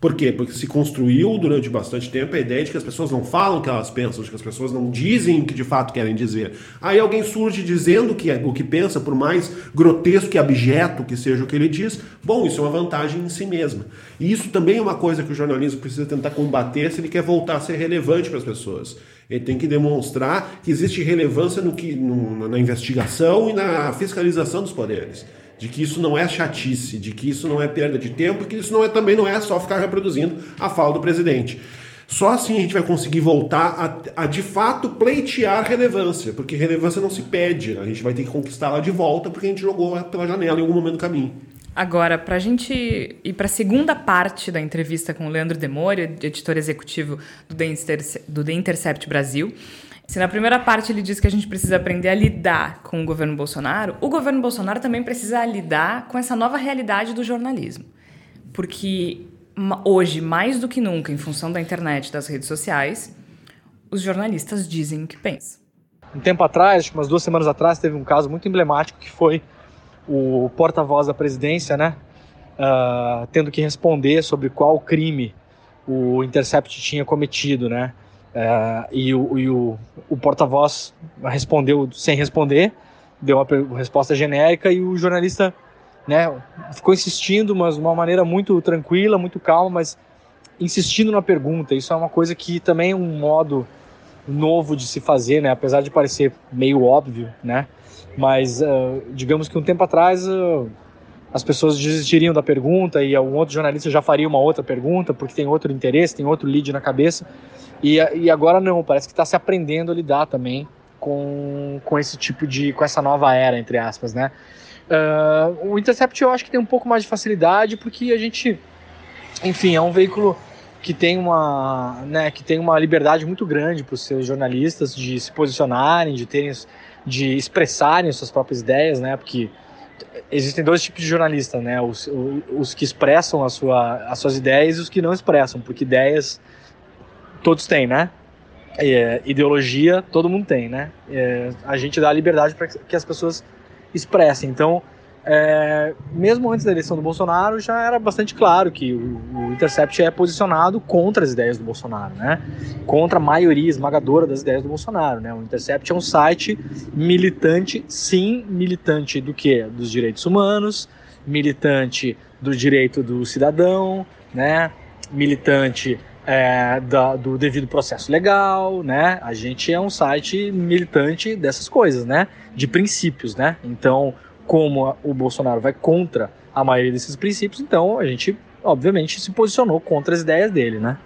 Por quê? Porque se construiu durante bastante tempo a ideia de que as pessoas não falam o que elas pensam, de que as pessoas não dizem o que de fato querem dizer. Aí alguém surge dizendo que é- o que pensa, por mais grotesco e abjeto que seja o que ele diz, bom, isso é uma vantagem em si mesma. E isso também é uma coisa que o jornalismo precisa tentar combater se ele quer voltar a ser relevante para as pessoas. Ele tem que demonstrar que existe relevância no que, no- na investigação e na fiscalização dos poderes. De que isso não é chatice, de que isso não é perda de tempo, que isso não é, também não é só ficar reproduzindo a fala do presidente. Só assim a gente vai conseguir voltar a, a, de fato pleitear relevância, porque relevância não se pede, a gente vai ter que conquistá-la de volta porque a gente jogou pela janela em algum momento do caminho. Agora, para a gente ir para a segunda parte da entrevista com o Leandro Demore, editor executivo do The Intercept Brasil. Se na primeira parte ele diz que a gente precisa aprender a lidar com o governo Bolsonaro, o governo Bolsonaro também precisa lidar com essa nova realidade do jornalismo. Porque hoje, mais do que nunca, em função da internet e das redes sociais, os jornalistas dizem o que pensam. Um tempo atrás, acho que umas duas semanas atrás, teve um caso muito emblemático que foi o porta-voz da presidência, né, ah, tendo que responder sobre qual crime o Intercept tinha cometido, né, Ah, e o, e o, o porta-voz respondeu sem responder, deu uma resposta genérica e o jornalista, né, ficou insistindo, mas de uma maneira muito tranquila, muito calma, mas insistindo na pergunta. Isso é uma coisa que também é um modo novo de se fazer, né? Apesar de parecer meio óbvio, né? Mas ah, digamos que um tempo atrás ah, as pessoas desistiriam da pergunta e um outro jornalista já faria uma outra pergunta porque tem outro interesse, tem outro lead na cabeça. E, e agora não, parece que está se aprendendo a lidar também com, com esse tipo de, com essa nova era, entre aspas, né? Ah, o Intercept eu acho que tem um pouco mais de facilidade porque a gente, enfim, é um veículo que tem uma, né, que tem uma liberdade muito grande para os seus jornalistas de se posicionarem, de terem, de expressarem suas próprias ideias, né? Porque existem dois tipos de jornalistas, né? Os, os que expressam a sua, as suas ideias e os que não expressam, porque ideias todos têm, né? É, ideologia todo mundo tem, né? É, a gente dá liberdade para que as pessoas expressem. Então, é, mesmo antes da eleição do Bolsonaro, já era bastante claro que o, o Intercept é posicionado contra as ideias do Bolsonaro, né? Contra a maioria esmagadora das ideias do Bolsonaro, né? O Intercept é um site militante, sim, militante do que? Dos direitos humanos, militante do direito do cidadão, né? Militante é, da- do devido processo legal, né? A gente é um site militante dessas coisas, né? De princípios, né? Então, como o Bolsonaro vai contra a maioria desses princípios, então a gente, obviamente, se posicionou contra as ideias dele, né?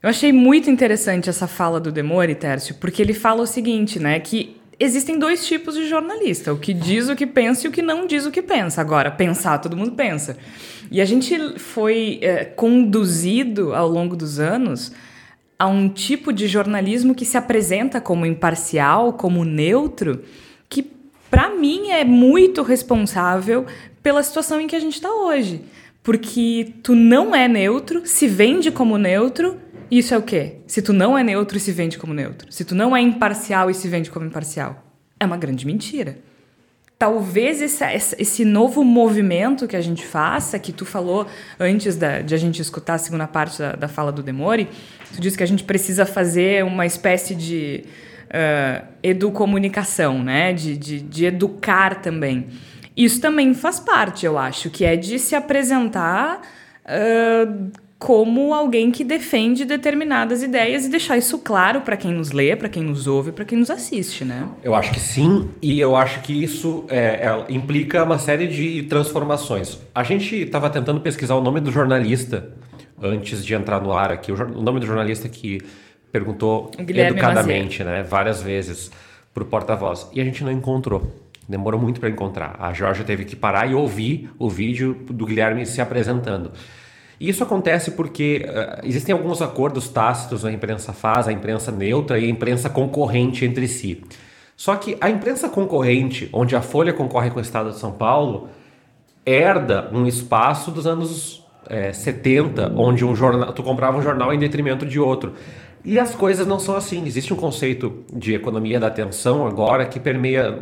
Eu achei muito interessante essa fala do Demore, Tércio, porque ele fala o seguinte, né, que existem dois tipos de jornalista, o que diz o que pensa e o que não diz o que pensa. Agora, pensar, todo mundo pensa. E a gente foi é, conduzido ao longo dos anos a um tipo de jornalismo que se apresenta como imparcial, como neutro, para mim é muito responsável pela situação em que a gente está hoje. Porque tu não é neutro, se vende como neutro, isso é o quê? Se tu não é neutro e se vende como neutro. Se tu não é imparcial e se vende como imparcial. É uma grande mentira. Talvez esse, esse novo movimento que a gente faça, que tu falou antes da, de a gente escutar a segunda parte da, da fala do Demore, tu disse que a gente precisa fazer uma espécie de uh, educomunicação, né? De, de, de educar também. Isso também faz parte, eu acho, que é de se apresentar uh, como alguém que defende determinadas ideias e deixar isso claro para quem nos lê, para quem nos ouve, para quem nos assiste, né? Eu acho que sim, e eu acho que isso é, é, implica uma série de transformações. A gente estava tentando pesquisar o nome do jornalista antes de entrar no ar aqui, o, o nome do jornalista que perguntou educadamente, né, várias vezes para o porta-voz, e a gente não encontrou. Demorou muito para encontrar. A Jorge teve que parar e ouvir o vídeo do Guilherme se apresentando. E isso acontece porque uh, existem alguns acordos tácitos a imprensa faz, a imprensa neutra e a imprensa concorrente entre si. Só que a imprensa concorrente, onde a Folha concorre com o Estado de São Paulo, herda um espaço dos anos é, 70, onde um jornal, tu comprava um jornal em detrimento de outro. E as coisas não são assim. Existe um conceito de economia da atenção agora que permeia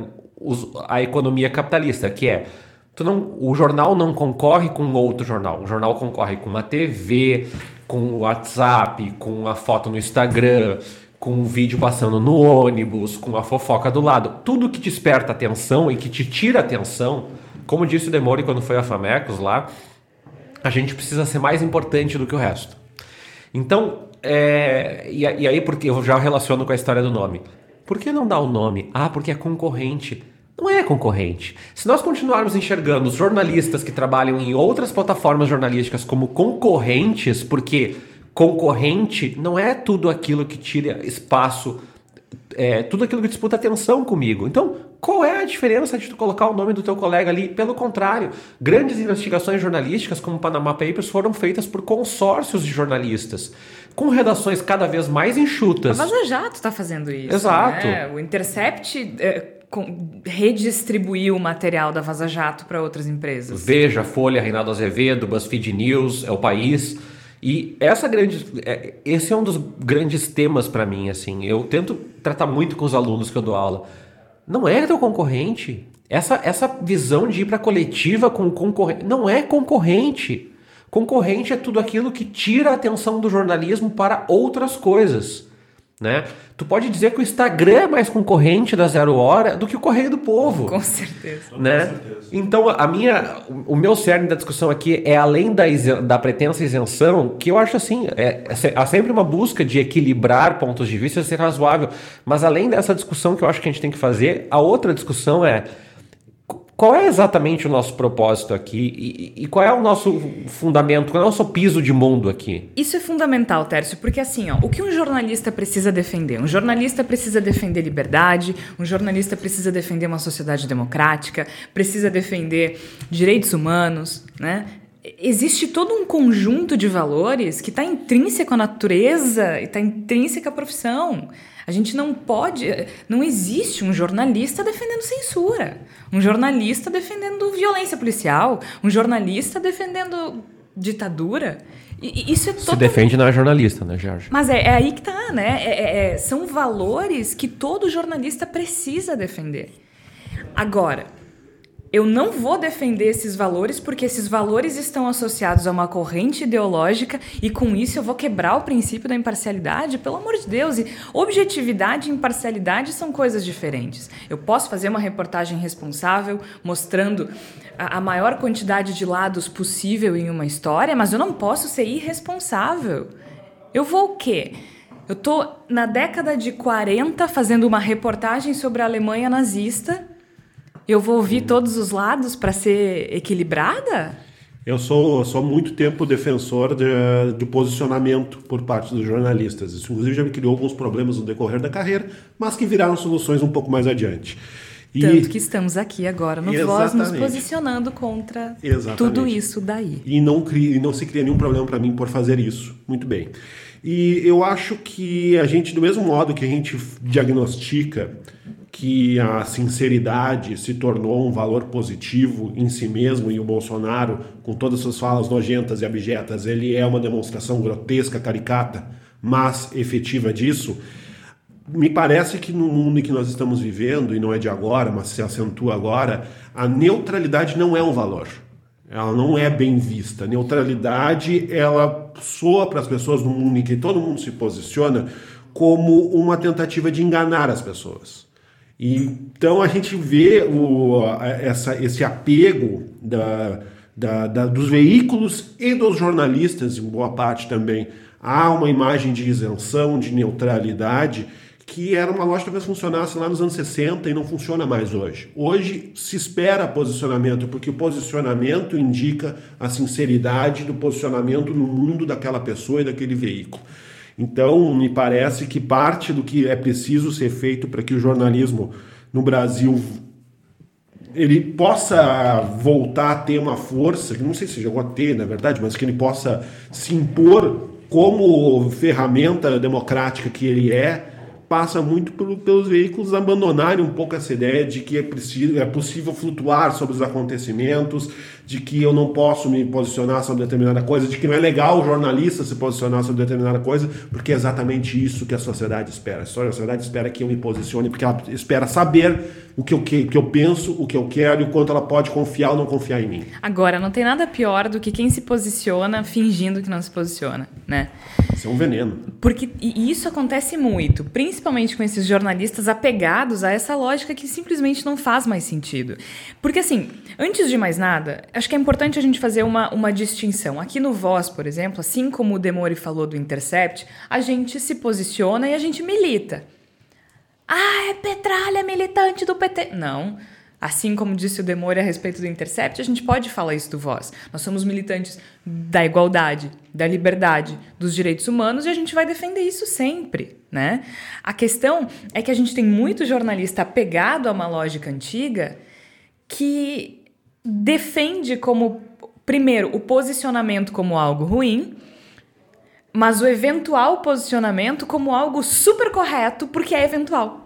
a economia capitalista, que é Tu não, o jornal não concorre com outro jornal. O jornal concorre com uma TV, com o WhatsApp, com a foto no Instagram, com um vídeo passando no ônibus, com a fofoca do lado. Tudo que desperta atenção e que te tira atenção, como disse o Demore quando foi a Famecos lá, a gente precisa ser mais importante do que o resto. Então, é, e, e aí porque eu já relaciono com a história do nome. Por que não dar o nome? Ah, porque é concorrente não é concorrente. Se nós continuarmos enxergando os jornalistas que trabalham em outras plataformas jornalísticas como concorrentes, porque concorrente não é tudo aquilo que tira espaço, é tudo aquilo que disputa atenção comigo. Então, qual é a diferença de tu colocar o nome do teu colega ali? Pelo contrário, grandes investigações jornalísticas como o Panama Papers foram feitas por consórcios de jornalistas com redações cada vez mais enxutas. A Vaza Jato está fazendo isso. Exato. Né? O Intercept é, redistribuir o material da Vaza Jato para outras empresas. Veja, Folha, Reinaldo Azevedo, BuzzFeed News, é o país. E essa grande, é, esse é um dos grandes temas para mim, assim. Eu tento tratar muito com os alunos que eu dou aula. Não é teu concorrente. Essa, essa visão de ir para coletiva com concorrente não é concorrente. Concorrente é tudo aquilo que tira a atenção do jornalismo para outras coisas. Né? Tu pode dizer que o Instagram é mais concorrente da Zero Hora do que o Correio do Povo. Com certeza. Né? Com certeza. Então, a minha, o meu cerne da discussão aqui é além da, da pretensa isenção, que eu acho assim, é, é, há sempre uma busca de equilibrar pontos de vista e ser razoável. Mas além dessa discussão que eu acho que a gente tem que fazer, a outra discussão é qual é exatamente o nosso propósito aqui e, e, qual é o nosso fundamento, qual é o nosso piso de mundo aqui? Isso é fundamental, Tércio, porque assim, ó, o que um jornalista precisa defender? Um jornalista precisa defender liberdade, um jornalista precisa defender uma sociedade democrática, precisa defender direitos humanos, né? Existe todo um conjunto de valores que está intrínseco à natureza e está intrínseco à profissão. A gente não pode. Não existe um jornalista defendendo censura, um jornalista defendendo violência policial, um jornalista defendendo ditadura. E, isso é Se defende não é jornalista, né, Jorge? Mas é, é aí que tá, né? É, é, é são valores que todo jornalista precisa defender. Agora, eu não vou defender esses valores porque esses valores estão associados a uma corrente ideológica e com isso eu vou quebrar o princípio da imparcialidade, pelo amor de Deus. E objetividade e imparcialidade são coisas diferentes. Eu posso fazer uma reportagem responsável mostrando a, a maior quantidade de lados possível em uma história, mas eu não posso ser irresponsável. Eu vou o quê? Eu tô na década de 40 fazendo uma reportagem sobre a Alemanha nazista eu vou ouvir todos os lados para ser equilibrada? Eu sou, sou muito tempo defensor de, de, posicionamento por parte dos jornalistas. Isso, inclusive, já me criou alguns problemas no decorrer da carreira, mas que viraram soluções um pouco mais adiante. E... Tanto que estamos aqui agora no Voz nos posicionando contra Exatamente. tudo isso daí. E não, cria, não se cria nenhum problema para mim por fazer isso. Muito bem. E eu acho que a gente, do mesmo modo que a gente diagnostica que a sinceridade se tornou um valor positivo em si mesmo e o Bolsonaro, com todas as suas falas nojentas e abjetas, ele é uma demonstração grotesca, caricata, mas efetiva disso. Me parece que no mundo em que nós estamos vivendo, e não é de agora, mas se acentua agora, a neutralidade não é um valor. Ela não é bem vista. A neutralidade, ela soa para as pessoas no mundo em que todo mundo se posiciona como uma tentativa de enganar as pessoas. Então a gente vê o, essa, esse apego da, da, da, dos veículos e dos jornalistas, em boa parte também, a uma imagem de isenção, de neutralidade, que era uma lógica que talvez funcionasse lá nos anos 60 e não funciona mais hoje. Hoje se espera posicionamento, porque o posicionamento indica a sinceridade do posicionamento no mundo daquela pessoa e daquele veículo. Então, me parece que parte do que é preciso ser feito para que o jornalismo no Brasil ele possa voltar a ter uma força, que não sei se chegou a ter, na verdade, mas que ele possa se impor como ferramenta democrática que ele é, passa muito por, pelos veículos abandonarem um pouco essa ideia de que é, preciso, é possível flutuar sobre os acontecimentos, de que eu não posso me posicionar sobre determinada coisa, de que não é legal o jornalista se posicionar sobre determinada coisa, porque é exatamente isso que a sociedade espera. A sociedade espera que eu me posicione, porque ela espera saber o que eu, que, que eu penso, o que eu quero e o quanto ela pode confiar ou não confiar em mim. Agora, não tem nada pior do que quem se posiciona fingindo que não se posiciona, né? Isso é um veneno. Porque e isso acontece muito, principalmente com esses jornalistas apegados a essa lógica que simplesmente não faz mais sentido. Porque assim, antes de mais nada, acho que é importante a gente fazer uma, uma distinção. Aqui no Voz, por exemplo, assim como o Demore falou do Intercept, a gente se posiciona e a gente milita. Ah, é petralha militante do PT. Não. Assim como disse o Demore a respeito do Intercept, a gente pode falar isso do Voz. Nós somos militantes da igualdade, da liberdade, dos direitos humanos e a gente vai defender isso sempre, né? A questão é que a gente tem muito jornalista apegado a uma lógica antiga que defende como primeiro o posicionamento como algo ruim, mas o eventual posicionamento como algo super correto porque é eventual.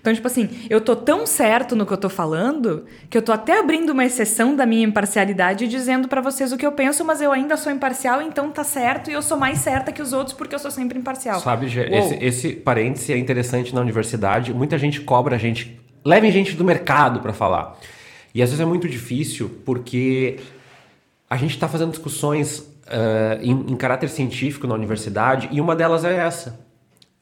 Então, tipo assim, eu tô tão certo no que eu tô falando que eu tô até abrindo uma exceção da minha imparcialidade e dizendo para vocês o que eu penso, mas eu ainda sou imparcial, então tá certo e eu sou mais certa que os outros porque eu sou sempre imparcial. Sabe, esse, esse parêntese é interessante na universidade. Muita gente cobra a gente. Levem gente do mercado para falar. E às vezes é muito difícil porque a gente está fazendo discussões uh, em, em caráter científico na universidade e uma delas é essa.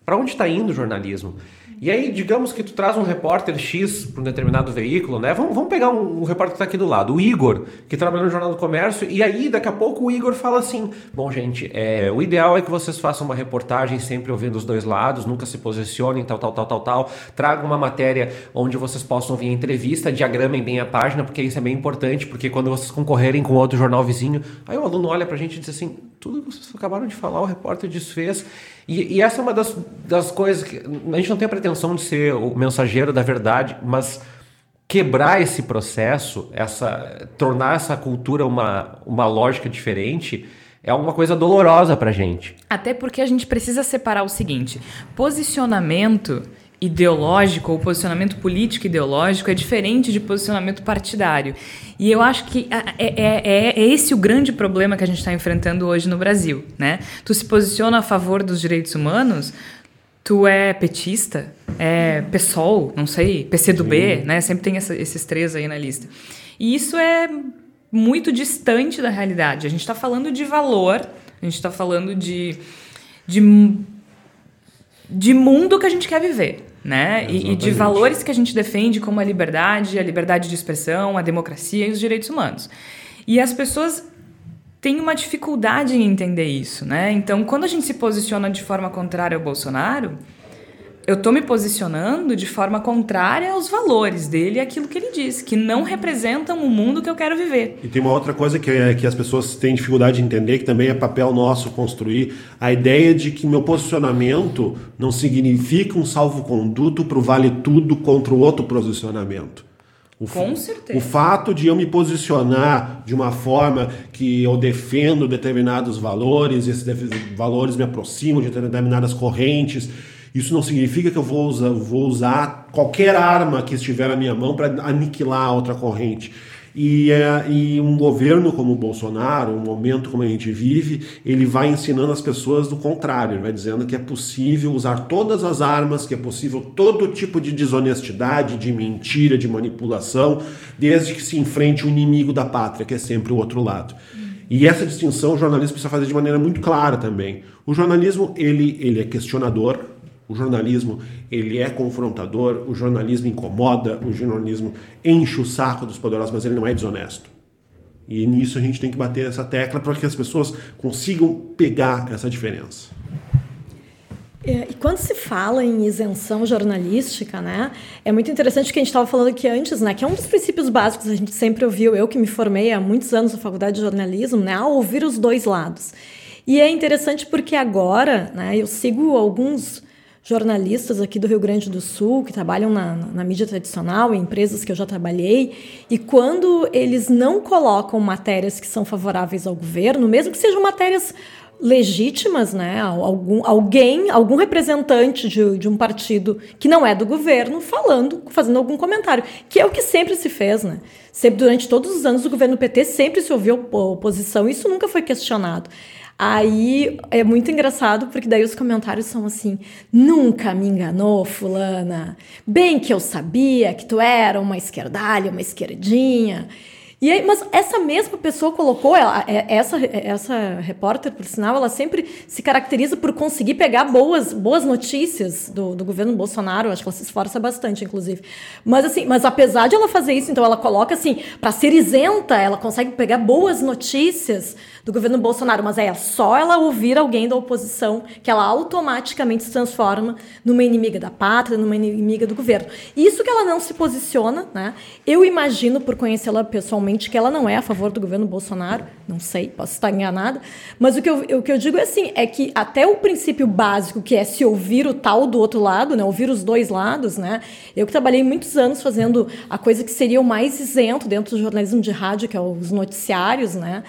Para onde está indo o jornalismo? E aí, digamos que tu traz um repórter X para um determinado veículo, né? Vamos, vamos pegar um, um repórter que está aqui do lado, o Igor, que trabalha no Jornal do Comércio, e aí daqui a pouco o Igor fala assim: Bom, gente, é, o ideal é que vocês façam uma reportagem sempre ouvindo os dois lados, nunca se posicionem, tal, tal, tal, tal, tal. Tragam uma matéria onde vocês possam ouvir a entrevista, diagramem bem a página, porque isso é bem importante, porque quando vocês concorrerem com outro jornal vizinho, aí o aluno olha para a gente e diz assim: Tudo que vocês acabaram de falar, o repórter desfez. E, e essa é uma das, das coisas que a gente não tem a pretensão de ser o mensageiro da verdade, mas quebrar esse processo, essa tornar essa cultura uma, uma lógica diferente, é uma coisa dolorosa pra gente. Até porque a gente precisa separar o seguinte: posicionamento ideológico ou posicionamento político ideológico é diferente de posicionamento partidário. E eu acho que é, é, é, é esse o grande problema que a gente está enfrentando hoje no Brasil. Né? Tu se posiciona a favor dos direitos humanos, tu é petista, é PSOL, não sei, PCdoB, né? Sempre tem essa, esses três aí na lista. E isso é muito distante da realidade. A gente está falando de valor, a gente está falando de, de, de mundo que a gente quer viver né? E, e, de valores que a gente defende, como a liberdade, a liberdade de expressão, a democracia e os direitos humanos. E as pessoas têm uma dificuldade em entender isso, né? Então, quando a gente se posiciona de forma contrária ao Bolsonaro, eu estou me posicionando de forma contrária aos valores dele e aquilo que ele diz, que não representam o mundo que eu quero viver. E tem uma outra coisa que, é, que as pessoas têm dificuldade de entender, que também é papel nosso construir, a ideia de que meu posicionamento não significa um salvo-conduto para o vale tudo contra o outro posicionamento. O, Com certeza. O fato de eu me posicionar de uma forma que eu defendo determinados valores, esses valores me aproximam de determinadas correntes, isso não significa que eu vou usar, vou usar qualquer arma que estiver na minha mão para aniquilar a outra corrente. E, é, e, um governo como o Bolsonaro, um momento como a gente vive, ele vai ensinando as pessoas do contrário, ele vai dizendo que é possível usar todas as armas, que é possível todo tipo de desonestidade, de mentira, de manipulação, desde que se enfrente o inimigo da pátria, que é sempre o outro lado. E essa distinção o jornalismo precisa fazer de maneira muito clara também. O jornalismo ele, ele é questionador, O jornalismo, ele é confrontador, o jornalismo incomoda, o jornalismo enche o saco dos poderosos, mas ele não é desonesto. E nisso a gente tem que bater essa tecla para que as pessoas consigam pegar essa diferença. É, e quando se fala em isenção jornalística, né, é muito interessante que a gente estava falando aqui antes, né, que é um dos princípios básicos a gente sempre ouviu, eu que me formei há muitos anos na faculdade de jornalismo, né, a ouvir os dois lados. E é interessante porque agora, né, eu sigo alguns jornalistas aqui do Rio Grande do Sul que trabalham na, na mídia tradicional, em empresas que eu já trabalhei, e quando eles não colocam matérias que são favoráveis ao governo, mesmo que sejam matérias legítimas, né? Algum, alguém, algum representante de, de, um partido que não é do governo falando, fazendo algum comentário, que é o que sempre se fez, né? Sempre durante todos os anos do governo PT sempre se ouviu oposição, isso nunca foi questionado. Aí é muito engraçado, porque daí os comentários são assim: nunca me enganou, fulana. Bem que eu sabia que tu era uma esquerdalha, uma esquerdinha. E aí, mas essa mesma pessoa colocou, ela, é, essa, essa repórter, por sinal, ela sempre se caracteriza por conseguir pegar boas, boas notícias do, do governo Bolsonaro. Acho que ela se esforça bastante, inclusive. Mas assim, mas apesar de ela fazer isso, então ela coloca assim, para ser isenta, ela consegue pegar boas notícias do governo Bolsonaro, mas é só ela ouvir alguém da oposição que ela automaticamente se transforma numa inimiga da pátria, numa inimiga do governo. Isso que ela não se posiciona, né? Eu imagino, por conhecê-la pessoalmente, que ela não é a favor do governo Bolsonaro, não sei, posso estar enganada, mas o que eu, o que eu digo é assim, é que até o princípio básico, que é se ouvir o tal do outro lado, né? Ouvir os dois lados, né? Eu que trabalhei muitos anos fazendo a coisa que seria o mais isento dentro do jornalismo de rádio, que é os noticiários, né?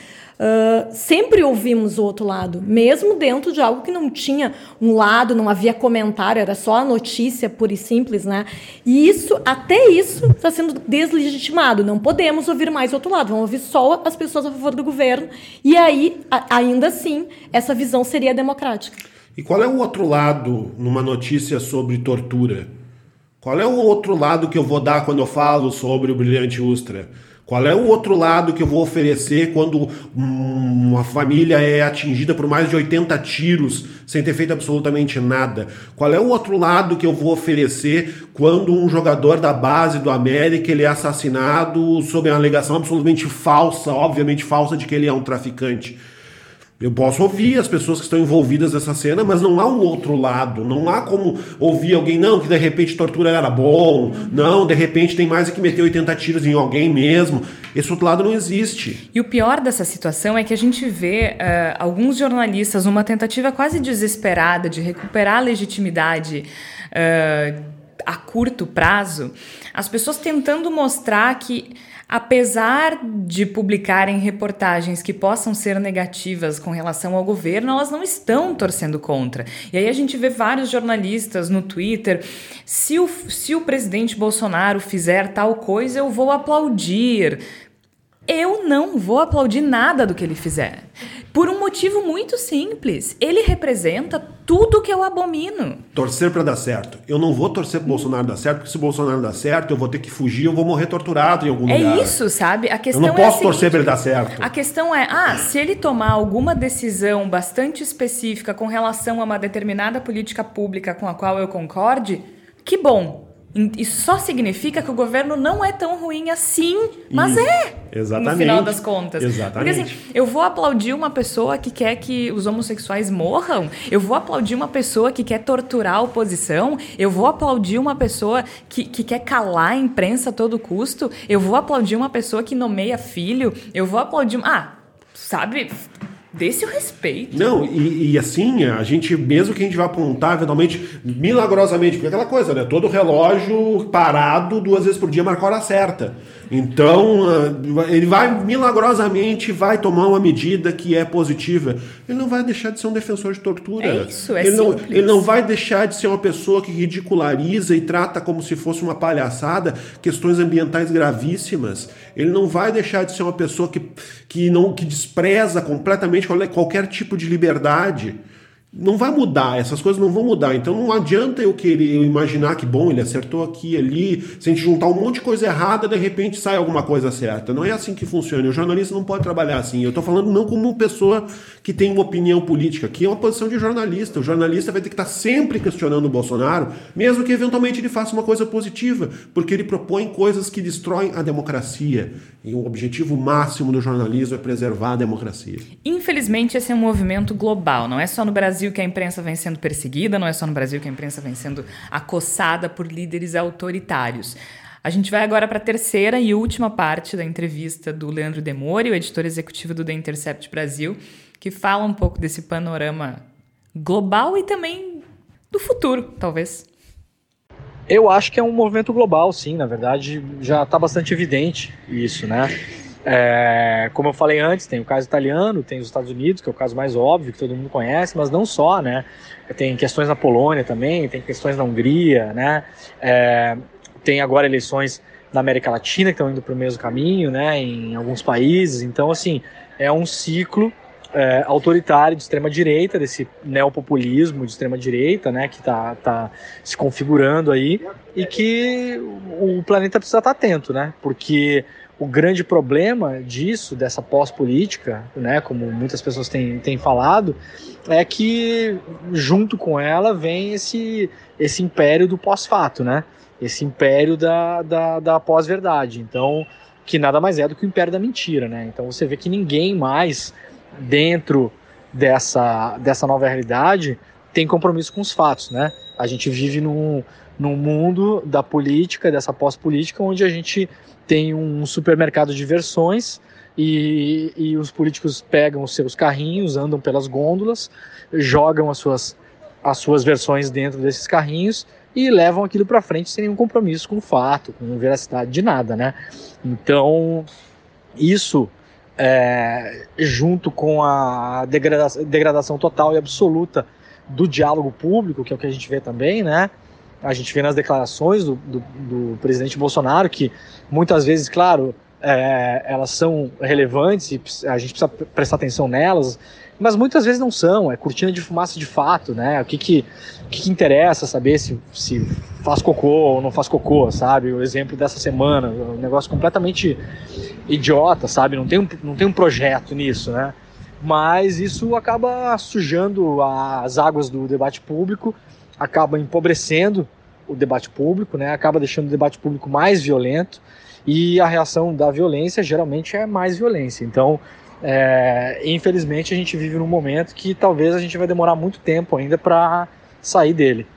Uh, sempre ouvimos o outro lado, mesmo dentro de algo que não tinha um lado, não havia comentário, era só a notícia pura e simples, né? E isso, até isso, está sendo deslegitimado. Não podemos ouvir mais o outro lado, vamos ouvir só as pessoas a favor do governo. E aí, a, ainda assim, essa visão seria democrática. E qual é o outro lado numa notícia sobre tortura? Qual é o outro lado que eu vou dar quando eu falo sobre o brilhante Ustra? Qual é o outro lado que eu vou oferecer quando uma família é atingida por mais de 80 tiros sem ter feito absolutamente nada? Qual é o outro lado que eu vou oferecer quando um jogador da base do América ele é assassinado sob uma alegação absolutamente falsa, obviamente falsa, de que ele é um traficante? Eu posso ouvir as pessoas que estão envolvidas nessa cena, mas não há um outro lado. Não há como ouvir alguém, não, que de repente tortura era bom, não, de repente tem mais que meter 80 tiros em alguém mesmo. Esse outro lado não existe. E o pior dessa situação é que a gente vê uh, alguns jornalistas numa tentativa quase desesperada de recuperar a legitimidade. Uh, a curto prazo, as pessoas tentando mostrar que apesar de publicarem reportagens que possam ser negativas com relação ao governo, elas não estão torcendo contra. E aí a gente vê vários jornalistas no Twitter: se o, se o presidente Bolsonaro fizer tal coisa, eu vou aplaudir. Eu não vou aplaudir nada do que ele fizer. Por um motivo muito simples. Ele representa tudo que eu abomino. Torcer para dar certo. Eu não vou torcer para Bolsonaro dar certo, porque se o Bolsonaro dar certo, eu vou ter que fugir, eu vou morrer torturado em algum é lugar. É isso, sabe? A questão eu não é posso torcer para ele dar certo. A questão é, ah, se ele tomar alguma decisão bastante específica com relação a uma determinada política pública com a qual eu concorde, que bom. Isso só significa que o governo não é tão ruim assim, mas Isso. é. Exatamente. No final das contas. Exatamente. Porque assim, eu vou aplaudir uma pessoa que quer que os homossexuais morram, eu vou aplaudir uma pessoa que quer torturar a oposição, eu vou aplaudir uma pessoa que, que quer calar a imprensa a todo custo, eu vou aplaudir uma pessoa que nomeia filho, eu vou aplaudir. Ah, sabe? Desse o respeito. Não, e, e, assim, a gente, mesmo que a gente vá apontar eventualmente, milagrosamente, porque é aquela coisa, né? Todo relógio parado duas vezes por dia marca a hora certa. Então, ah, ele vai milagrosamente vai tomar uma medida que é positiva. Ele não vai deixar de ser um defensor de tortura. É isso, é ele não, simples. ele não vai deixar de ser uma pessoa que ridiculariza e trata como se fosse uma palhaçada questões ambientais gravíssimas. Ele não vai deixar de ser uma pessoa que, que, não, que despreza completamente qualquer tipo de liberdade. Não vai mudar, essas coisas não vão mudar. Então não adianta eu querer eu imaginar que, bom, ele acertou aqui ali. Se a gente juntar um monte de coisa errada, de repente sai alguma coisa certa. Não é assim que funciona. O jornalista não pode trabalhar assim. Eu estou falando não como pessoa que tem uma opinião política, que é uma posição de jornalista. O jornalista vai ter que estar sempre questionando o Bolsonaro, mesmo que eventualmente ele faça uma coisa positiva, porque ele propõe coisas que destroem a democracia. E o objetivo máximo do jornalismo é preservar a democracia. Infelizmente, esse é um movimento global. Não é só no Brasil que a imprensa vem sendo perseguida, não é só no Brasil que a imprensa vem sendo acossada por líderes autoritários. A gente vai agora para a terceira e última parte da entrevista do Leandro Demori, o editor executivo do The Intercept Brasil, que fala um pouco desse panorama global e também do futuro, talvez. Eu acho que é um movimento global, sim. Na verdade, já está bastante evidente isso, né? É, como eu falei antes, tem o caso italiano, tem os Estados Unidos, que é o caso mais óbvio, que todo mundo conhece, mas não só, né? Tem questões na Polônia também, tem questões na Hungria, né? É, tem agora eleições na América Latina que estão indo para o mesmo caminho, né? Em alguns países. Então, assim, é um ciclo é, autoritário de extrema direita, desse neopopulismo de extrema direita, né, que está tá se configurando aí e que o planeta precisa estar atento, né, porque o grande problema disso, dessa pós-política, né, como muitas pessoas têm, têm falado, é que junto com ela vem esse, esse império do pós-fato, né, esse império da, da, da pós-verdade. Então, que nada mais é do que o império da mentira, né? Então você vê que ninguém mais dentro dessa, dessa nova realidade tem compromisso com os fatos, né? A gente vive num, num mundo da política, dessa pós-política, onde a gente tem um supermercado de versões e, e os políticos pegam os seus carrinhos, andam pelas gôndolas, jogam as suas, as suas versões dentro desses carrinhos e levam aquilo para frente sem nenhum compromisso com o fato, com veracidade de nada, né? Então, isso é, junto com a degradação, degradação total e absoluta do diálogo público, que é o que a gente vê também, né? A gente vê nas declarações do, do, do presidente Bolsonaro que muitas vezes, claro, é, elas são relevantes e a gente precisa prestar atenção nelas, mas muitas vezes não são, é cortina de fumaça de fato, né? O que que, o que, que interessa saber se, se faz cocô ou não faz cocô, sabe? O exemplo dessa semana, um negócio completamente idiota, sabe? Não tem um, não tem um projeto nisso, né? Mas isso acaba sujando as águas do debate público, acaba empobrecendo o debate público, né? Acaba deixando o debate público mais violento e a reação da violência geralmente é mais violência. Então, é, infelizmente, a gente vive num momento que talvez a gente vai demorar muito tempo ainda para sair dele.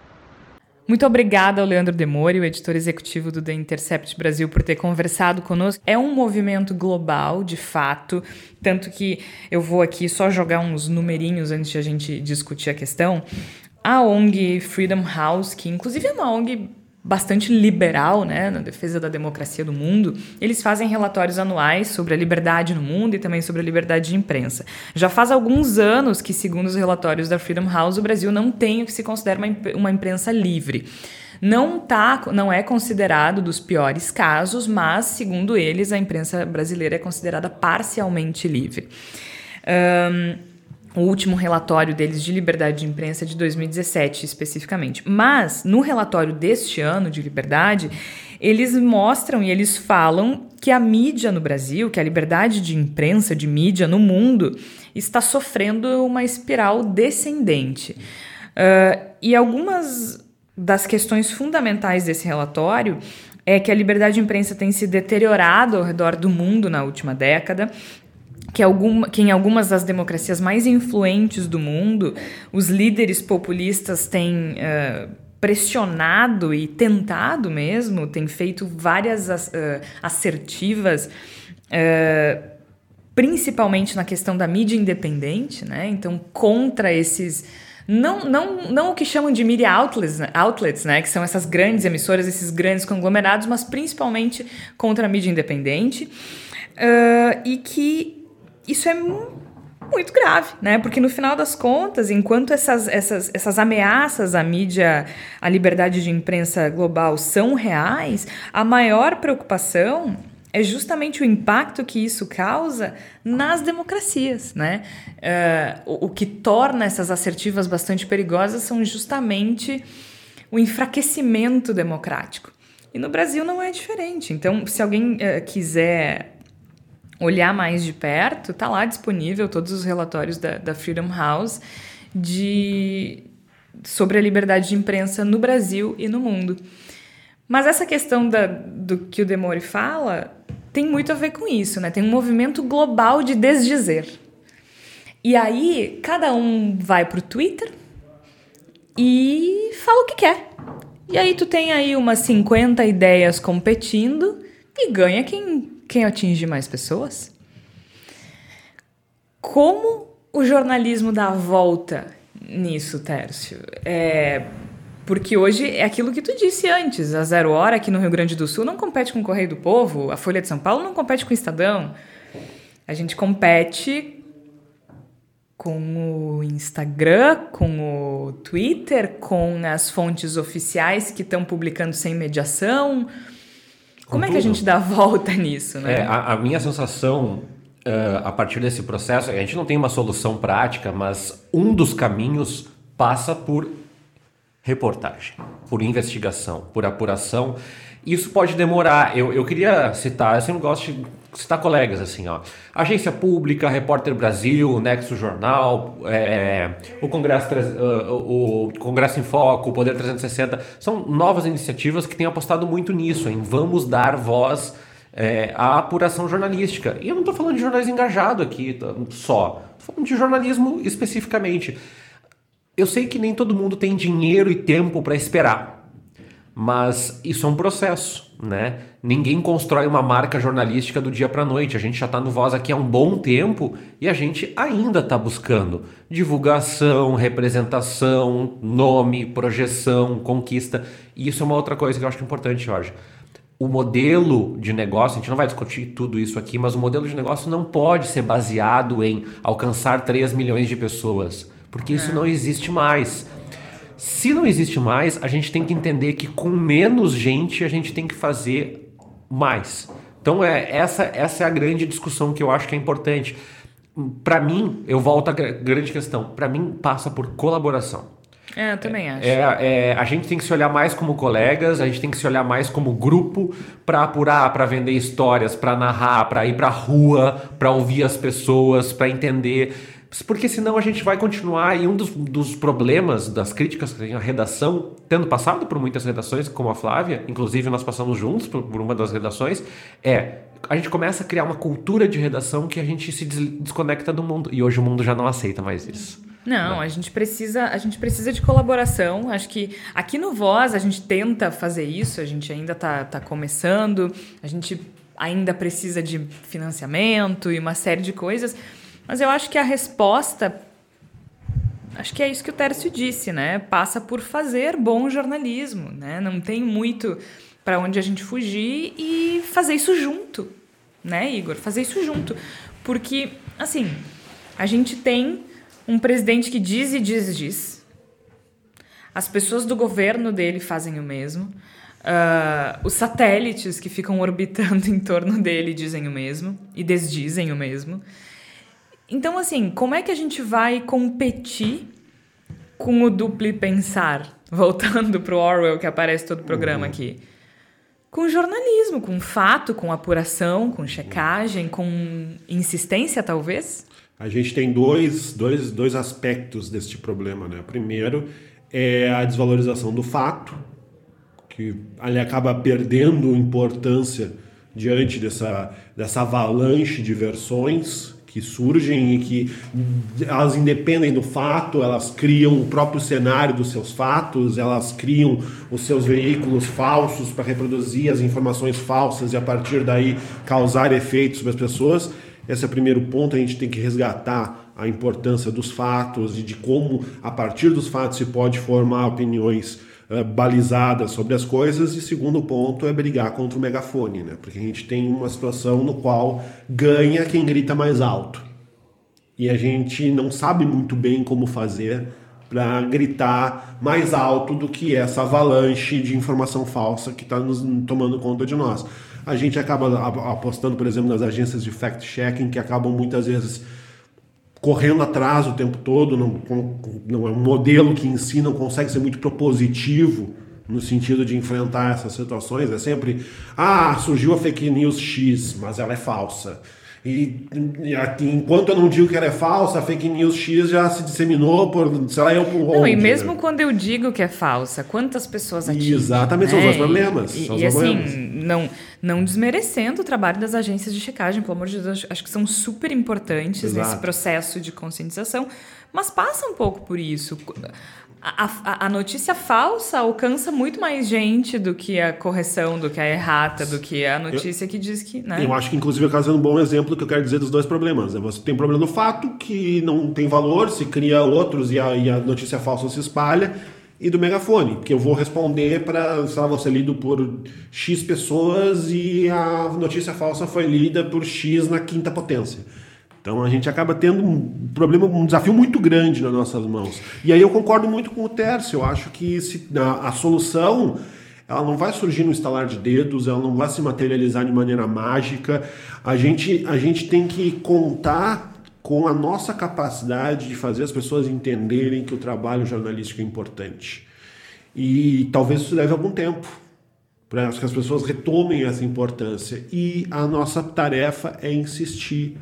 Muito obrigada ao Leandro Demori, o editor executivo do The Intercept Brasil, por ter conversado conosco. É um movimento global, de fato, tanto que eu vou aqui só jogar uns numerinhos antes de a gente discutir a questão. A ONG Freedom House, que inclusive é uma ONG bastante liberal, né, na defesa da democracia do mundo, eles fazem relatórios anuais sobre a liberdade no mundo e também sobre a liberdade de imprensa. Já faz alguns anos que, segundo os relatórios da Freedom House, o Brasil não tem o que se considera uma, imprensa livre. Não, tá, não é considerado dos piores casos, mas, segundo eles, a imprensa brasileira é considerada parcialmente livre. Um, o último relatório deles de liberdade de imprensa de 2017, especificamente. Mas, no relatório deste ano de liberdade, eles mostram e eles falam que a mídia no Brasil, que a liberdade de imprensa, de mídia no mundo, está sofrendo uma espiral descendente. Uh, e algumas das questões fundamentais desse relatório é que a liberdade de imprensa tem se deteriorado ao redor do mundo na última década, que, que em algumas das democracias mais influentes do mundo, os líderes populistas têm uh, pressionado e tentado mesmo, têm feito várias uh, assertivas. Uh, principalmente na questão da mídia independente, né? Então, contra esses. Não, não, não o que chamam de media outlets, né? outlets, né? Que são essas grandes emissoras, esses grandes conglomerados, mas principalmente contra a mídia independente. Uh, e que isso é muito grave, né? Porque no final das contas, enquanto essas, essas, essas ameaças à mídia, à liberdade de imprensa global são reais, a maior preocupação é justamente o impacto que isso causa nas democracias, né? Uh, o, o que torna essas assertivas bastante perigosas são justamente o enfraquecimento democrático. E no Brasil não é diferente. Então, se alguém uh, quiser olhar mais de perto, tá lá disponível todos os relatórios da, da Freedom House de sobre a liberdade de imprensa no Brasil e no mundo. Mas essa questão da, do que o Demore fala tem muito a ver com isso, né? Tem um movimento global de desdizer. E aí, cada um vai pro Twitter e fala o que quer. E aí tu tem aí umas 50 ideias competindo e ganha quem, quem atinge mais pessoas. Como o jornalismo dá a volta nisso, Tércio? É, porque hoje é aquilo que tu disse antes. A Zero Hora aqui no Rio Grande do Sul não compete com o Correio do Povo, a Folha de São Paulo não compete com o Estadão. A gente compete com o Instagram, com o Twitter, com as fontes oficiais que estão publicando sem mediação. Como é que a gente dá a volta nisso, né? É, a, a minha sensação uh, a partir desse processo, a gente não tem uma solução prática, mas um dos caminhos passa por reportagem, por investigação, por apuração. Isso pode demorar. Eu, eu queria citar, eu sempre gosto de citar colegas assim, ó. Agência Pública, Repórter Brasil, Nexo Jornal, é, o, Congresso, o Congresso em Foco, o Poder 360, são novas iniciativas que têm apostado muito nisso, em vamos dar voz é, à apuração jornalística. E eu não estou falando de jornalismo engajado aqui só, estou falando de jornalismo especificamente. Eu sei que nem todo mundo tem dinheiro e tempo para esperar. Mas isso é um processo, né? Ninguém constrói uma marca jornalística do dia para noite. A gente já está no Voz aqui há um bom tempo e a gente ainda está buscando divulgação, representação, nome, projeção, conquista. E isso é uma outra coisa que eu acho importante, Jorge. O modelo de negócio, a gente não vai discutir tudo isso aqui, mas o modelo de negócio não pode ser baseado em alcançar 3 milhões de pessoas, porque isso é. não existe mais. Se não existe mais, a gente tem que entender que com menos gente a gente tem que fazer mais. Então é essa essa é a grande discussão que eu acho que é importante. Para mim, eu volto à grande questão. Para mim passa por colaboração. É, eu também acho. É, é, a gente tem que se olhar mais como colegas, a gente tem que se olhar mais como grupo para apurar, para vender histórias, para narrar, para ir para rua, para ouvir as pessoas, para entender porque senão a gente vai continuar e um dos, dos problemas das críticas que tem a redação, tendo passado por muitas redações, como a Flávia, inclusive nós passamos juntos por, por uma das redações, é a gente começa a criar uma cultura de redação que a gente se desconecta do mundo. E hoje o mundo já não aceita mais isso. Não, a gente precisa, a gente precisa de colaboração. Acho que aqui no Voz a gente tenta fazer isso, a gente ainda está tá começando, a gente ainda precisa de financiamento e uma série de coisas. Mas eu acho que a resposta. Acho que é isso que o Tércio disse, né? Passa por fazer bom jornalismo, né? Não tem muito para onde a gente fugir e fazer isso junto, né, Igor? Fazer isso junto. Porque, assim, a gente tem um presidente que diz e diz e diz. As pessoas do governo dele fazem o mesmo. Uh, os satélites que ficam orbitando em torno dele dizem o mesmo e desdizem o mesmo. Então, assim, como é que a gente vai competir com o duplo pensar? Voltando para o Orwell que aparece todo o programa uhum. aqui. Com jornalismo, com fato, com apuração, com checagem, com insistência, talvez? A gente tem dois, dois, dois aspectos deste problema. Né? Primeiro é a desvalorização do fato, que ele acaba perdendo importância diante dessa, dessa avalanche de versões que surgem e que elas independem do fato, elas criam o próprio cenário dos seus fatos, elas criam os seus veículos falsos para reproduzir as informações falsas e a partir daí causar efeitos sobre as pessoas. Esse é o primeiro ponto, a gente tem que resgatar a importância dos fatos e de como, a partir dos fatos, se pode formar opiniões uh, balizadas sobre as coisas. E segundo ponto é brigar contra o megafone, né? porque a gente tem uma situação no qual ganha quem grita mais alto. E a gente não sabe muito bem como fazer para gritar mais alto do que essa avalanche de informação falsa que está nos tomando conta de nós. A gente acaba apostando, por exemplo, nas agências de fact-checking que acabam muitas vezes correndo atrás o tempo todo, não, não é um modelo que em si não consegue ser muito propositivo no sentido de enfrentar essas situações. É sempre, ah, surgiu a fake news X, mas ela é falsa. E, e enquanto eu não digo que ela é falsa, a fake news X já se disseminou por, sei lá, eu por Não, onde, e né? mesmo quando eu digo que é falsa, quantas pessoas atingem? Exatamente, são os dois problemas, E, são os e, assim, não, não desmerecendo o trabalho das agências de checagem, pelo amor de Deus, acho que são super importantes nesse Exato. processo de conscientização, mas passa um pouco por isso. A, a- a notícia falsa alcança muito mais gente do que a correção, do que a errata, do que a notícia que diz que. Né? Eu acho que, inclusive, é um bom exemplo do que eu quero dizer dos dois problemas. né? Você tem o problema do fato, que não tem valor, se cria outros e a, e a notícia falsa se espalha, e do megafone, porque eu vou responder para, sei lá, vou ser lido por X pessoas e a notícia falsa foi lida por X na quinta potência. Então a gente acaba tendo um problema, um desafio muito grande nas nossas mãos. E aí eu concordo muito com o Tércio. Eu acho que se, a, a solução ela não vai surgir no estalar de dedos, ela não vai se materializar de maneira mágica. A gente, a gente tem que contar com a nossa capacidade de fazer as pessoas entenderem que o trabalho jornalístico é importante. E talvez isso leve algum tempo para que as pessoas retomem essa importância. E a nossa tarefa é insistir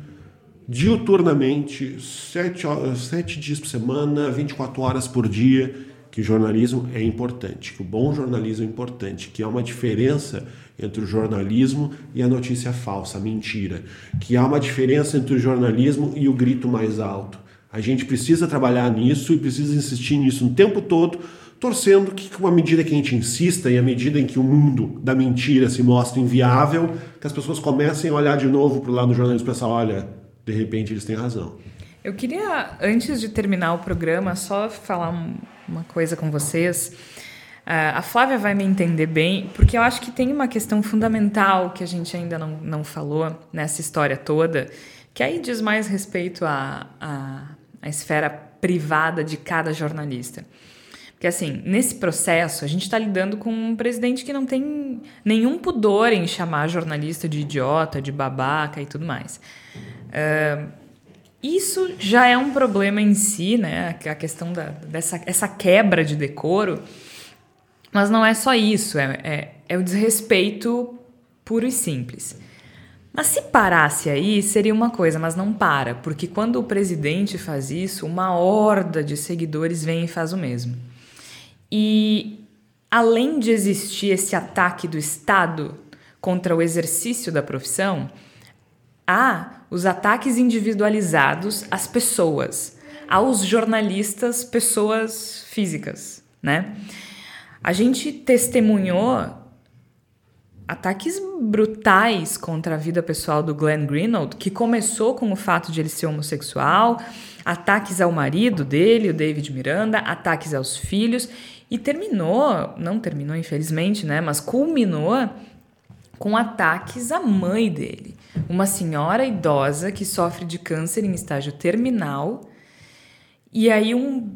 diuturnamente, sete, sete dias por semana, 24 horas por dia, que o jornalismo é importante, que o bom jornalismo é importante, que há uma diferença entre o jornalismo e a notícia falsa, a mentira, que há uma diferença entre o jornalismo e o grito mais alto. A gente precisa trabalhar nisso e precisa insistir nisso o tempo todo, torcendo que, com a medida que a gente insista e à medida em que o mundo da mentira se mostra inviável, que as pessoas comecem a olhar de novo para o lado do jornalismo e pensar, olha, de repente eles têm razão. Eu queria, antes de terminar o programa, só falar um- uma coisa com vocês. Ah, a Flávia vai me entender bem, porque eu acho que tem uma questão fundamental que a gente ainda não, não falou nessa história toda, que aí diz mais respeito à, à, à esfera privada de cada jornalista. Porque, assim, nesse processo, a gente está lidando com um presidente que não tem nenhum pudor em chamar jornalista de idiota, de babaca e tudo mais. Isso já é um problema em si, né? A questão da, dessa essa quebra de decoro. Mas não é só isso, é, é, é o desrespeito puro e simples. Mas se parasse aí, seria uma coisa, mas não para, porque quando o presidente faz isso, uma horda de seguidores vem e faz o mesmo. E além de existir esse ataque do Estado contra o exercício da profissão, há os ataques individualizados às pessoas, aos jornalistas, pessoas físicas, né? A gente testemunhou ataques brutais contra a vida pessoal do Glenn Greenwald, que começou com o fato de ele ser homossexual, ataques ao marido dele, o David Miranda, ataques aos filhos e terminou, não terminou infelizmente, né, mas culminou com ataques à mãe dele, uma senhora idosa que sofre de câncer em estágio terminal. E aí um,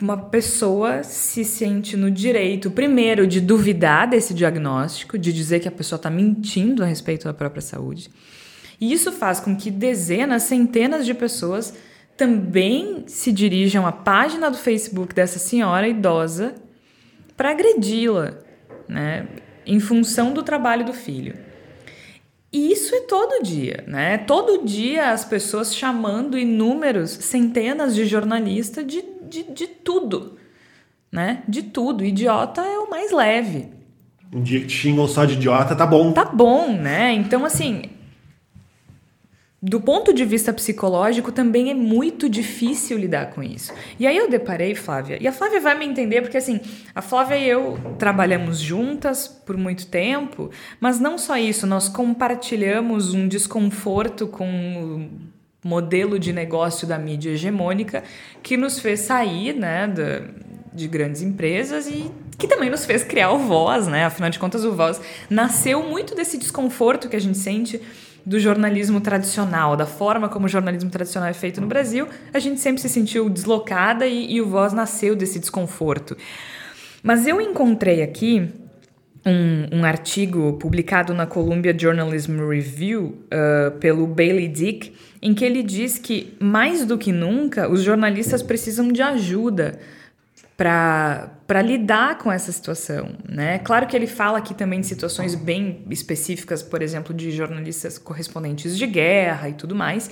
uma pessoa se sente no direito, primeiro, de duvidar desse diagnóstico, de dizer que a pessoa está mentindo a respeito da própria saúde. E isso faz com que dezenas, centenas de pessoas também se dirijam à página do Facebook dessa senhora idosa para agredi-la, né? Em função do trabalho do filho. E isso é todo dia, né? Todo dia as pessoas chamando inúmeros, centenas de jornalistas de, de, de tudo, né? De tudo. Idiota é o mais leve. Um dia que te xingam só de idiota, tá bom. Tá bom, né? Então, assim, do ponto de vista psicológico, também é muito difícil lidar com isso. E aí eu deparei, Flávia, e a Flávia vai me entender, porque assim, a Flávia e eu trabalhamos juntas por muito tempo, mas não só isso, nós compartilhamos um desconforto com o modelo de negócio da mídia hegemônica que nos fez sair, né, de grandes empresas e que também nos fez criar o Voz, né? Afinal de contas, o Voz nasceu muito desse desconforto que a gente sente do jornalismo tradicional, da forma como o jornalismo tradicional é feito no Brasil, a gente sempre se sentiu deslocada e, e o Voz nasceu desse desconforto. Mas eu encontrei aqui um, um, artigo publicado na Columbia Journalism Review uh, pelo Bailey Dick, em que ele diz que, mais do que nunca, os jornalistas precisam de ajuda para lidar com essa situação. Né? Claro que ele fala aqui também de situações bem específicas, por exemplo, de jornalistas correspondentes de guerra e tudo mais,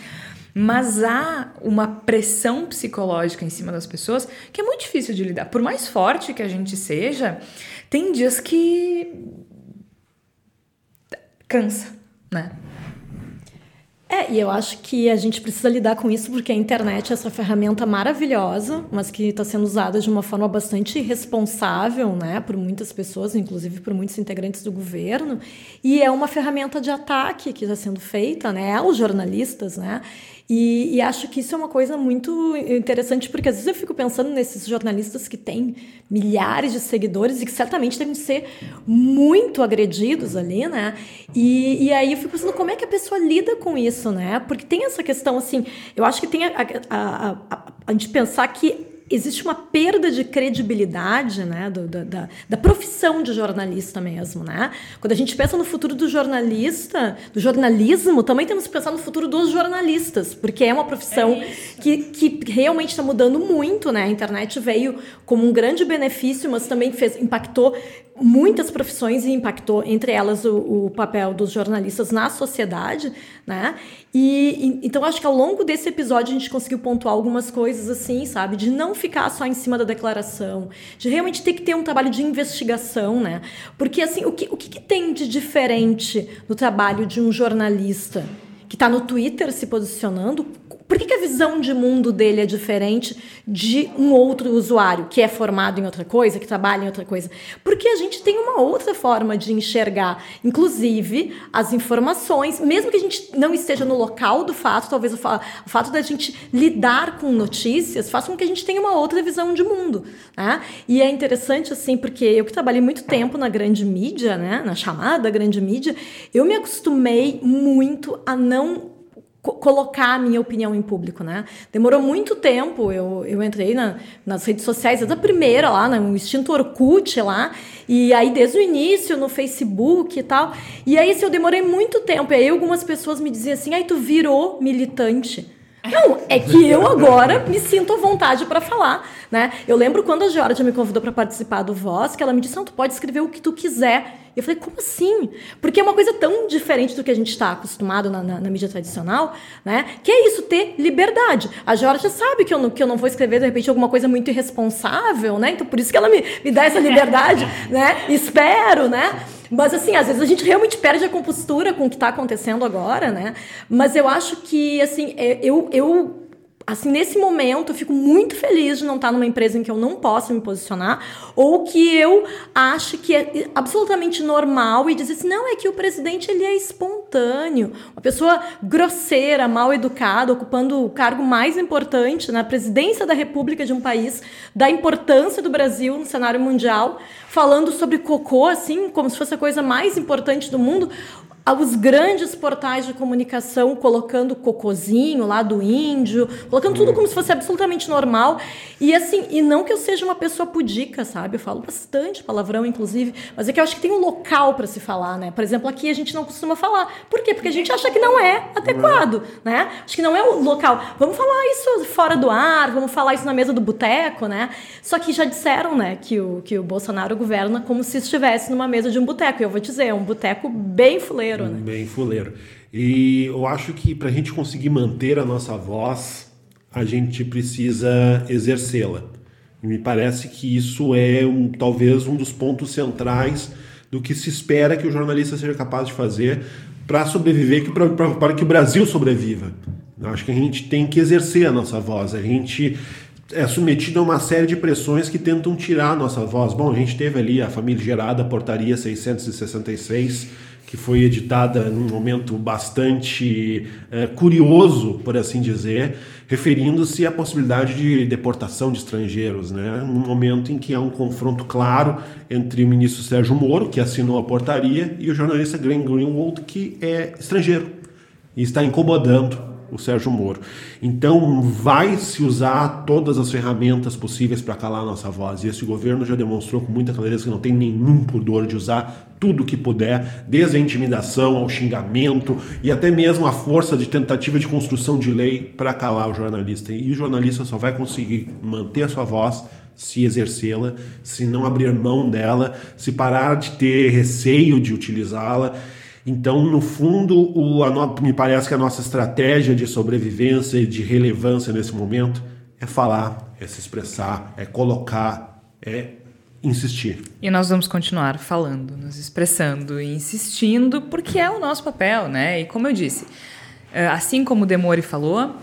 mas há uma pressão psicológica em cima das pessoas que é muito difícil de lidar. Por mais forte que a gente seja, tem dias que cansa, né? É, e eu acho que a gente precisa lidar com isso porque a internet é essa ferramenta maravilhosa, mas que está sendo usada de uma forma bastante irresponsável, né, por muitas pessoas, inclusive por muitos integrantes do governo, e é uma ferramenta de ataque que está sendo feita, né, aos jornalistas, né, e, e, acho que isso é uma coisa muito interessante, porque às vezes eu fico pensando nesses jornalistas que têm milhares de seguidores e que certamente devem ser muito agredidos ali, né? E, e aí eu fico pensando como é que a pessoa lida com isso, né? Porque tem essa questão, assim, eu acho que tem a, a, a, a, a gente pensar que existe uma perda de credibilidade né, do, da, da, profissão de jornalista mesmo. Né? Quando a gente pensa no futuro do jornalista, do jornalismo, também temos que pensar no futuro dos jornalistas, porque é uma profissão é que, que realmente está mudando muito. Né? A internet veio como um grande benefício, mas também fez, impactou muitas profissões e impactou, entre elas, o, o, papel dos jornalistas na sociedade, né? E, e, então acho que ao longo desse episódio a gente conseguiu pontuar algumas coisas assim, sabe? De não ficar só em cima da declaração, de realmente ter que ter um trabalho de investigação, né? Porque assim, o que, o que, que tem de diferente no trabalho de um jornalista que está no Twitter se posicionando por que, que, a visão de mundo dele é diferente de um outro usuário que é formado em outra coisa, que trabalha em outra coisa? Porque a gente tem uma outra forma de enxergar, inclusive as informações, mesmo que a gente não esteja no local do fato, talvez o, fa o fato da gente lidar com notícias faça com que a gente tenha uma outra visão de mundo. Né? E é interessante, assim, porque eu que trabalhei muito tempo na grande mídia, né, na chamada grande mídia, eu me acostumei muito a não colocar a minha opinião em público, né? Demorou muito tempo, eu, eu entrei na, nas redes sociais, desde a primeira lá, no extinto Orkut lá, e aí desde o início no Facebook e tal, e aí assim, eu demorei muito tempo, e aí algumas pessoas me diziam assim, aí tu virou militante. Não, é que eu agora me sinto à vontade para falar, né? Eu lembro quando a Georgia me convidou para participar do Voz, que ela me disse, não, tu pode escrever o que tu quiser. Eu falei, como assim? Porque é uma coisa tão diferente do que a gente está acostumado na, na, na, mídia tradicional, né? Que é isso, ter liberdade. A Georgia sabe que eu, não, que eu não vou escrever, de repente, alguma coisa muito irresponsável, né? Então, por isso que ela me, me dá essa liberdade, né? Espero, né? Mas assim, às vezes a gente realmente perde a compostura com o que está acontecendo agora, né? Mas eu acho que, assim, é, eu, eu assim, nesse momento, eu fico muito feliz de não estar numa empresa em que eu não possa me posicionar, ou que eu ache que é absolutamente normal e dizer assim, não, é que o presidente ele é espontâneo, uma pessoa grosseira, mal educada, ocupando o cargo mais importante na presidência da República de um país, da importância do Brasil no cenário mundial, falando sobre cocô, assim, como se fosse a coisa mais importante do mundo os grandes portais de comunicação colocando cocozinho lá do índio, colocando tudo como se fosse absolutamente normal. E assim, e não que eu seja uma pessoa pudica, sabe? Eu falo bastante palavrão, inclusive, mas é que eu acho que tem um local para se falar, né? Por exemplo, aqui a gente não costuma falar. Por quê? Porque a gente acha que não é adequado, né? Acho que não é o local. Vamos falar isso fora do ar, vamos falar isso na mesa do boteco, né? Só que já disseram, né, que o, que o Bolsonaro governa como se estivesse numa mesa de um boteco. E eu vou dizer, é um boteco bem fuleiro fuleiro, né? Bem fuleiro. E eu acho que para a gente conseguir manter a nossa voz, a gente precisa exercê-la. E me parece que isso é um, talvez um dos pontos centrais do que se espera que o jornalista seja capaz de fazer para sobreviver, para que o Brasil sobreviva. Eu acho que a gente tem que exercer a nossa voz. A gente é submetido a uma série de pressões que tentam tirar a nossa voz. Bom, a gente teve ali a família gerada portaria 666 que foi editada num momento bastante é, curioso, por assim dizer, referindo-se à possibilidade de deportação de estrangeiros, né? num momento em que há um confronto claro entre o ministro Sérgio Moro, que assinou a portaria, e o jornalista Glenn Greenwald, que é estrangeiro. e está incomodando o Sérgio Moro. Então, vai se usar todas as ferramentas possíveis para calar a nossa voz. E esse governo já demonstrou com muita clareza que não tem nenhum pudor de usar tudo que puder, desde a intimidação ao xingamento e até mesmo a força de tentativa de construção de lei para calar o jornalista. E o jornalista só vai conseguir manter a sua voz se exercê-la, se não abrir mão dela, se parar de ter receio de utilizá-la. Então, no fundo, o, a me parece que a nossa estratégia de sobrevivência e de relevância nesse momento é falar, é se expressar, é colocar, é insistir. E nós vamos continuar falando, nos expressando e insistindo, porque é o nosso papel, né? E como eu disse, eh, assim como o Demore falou,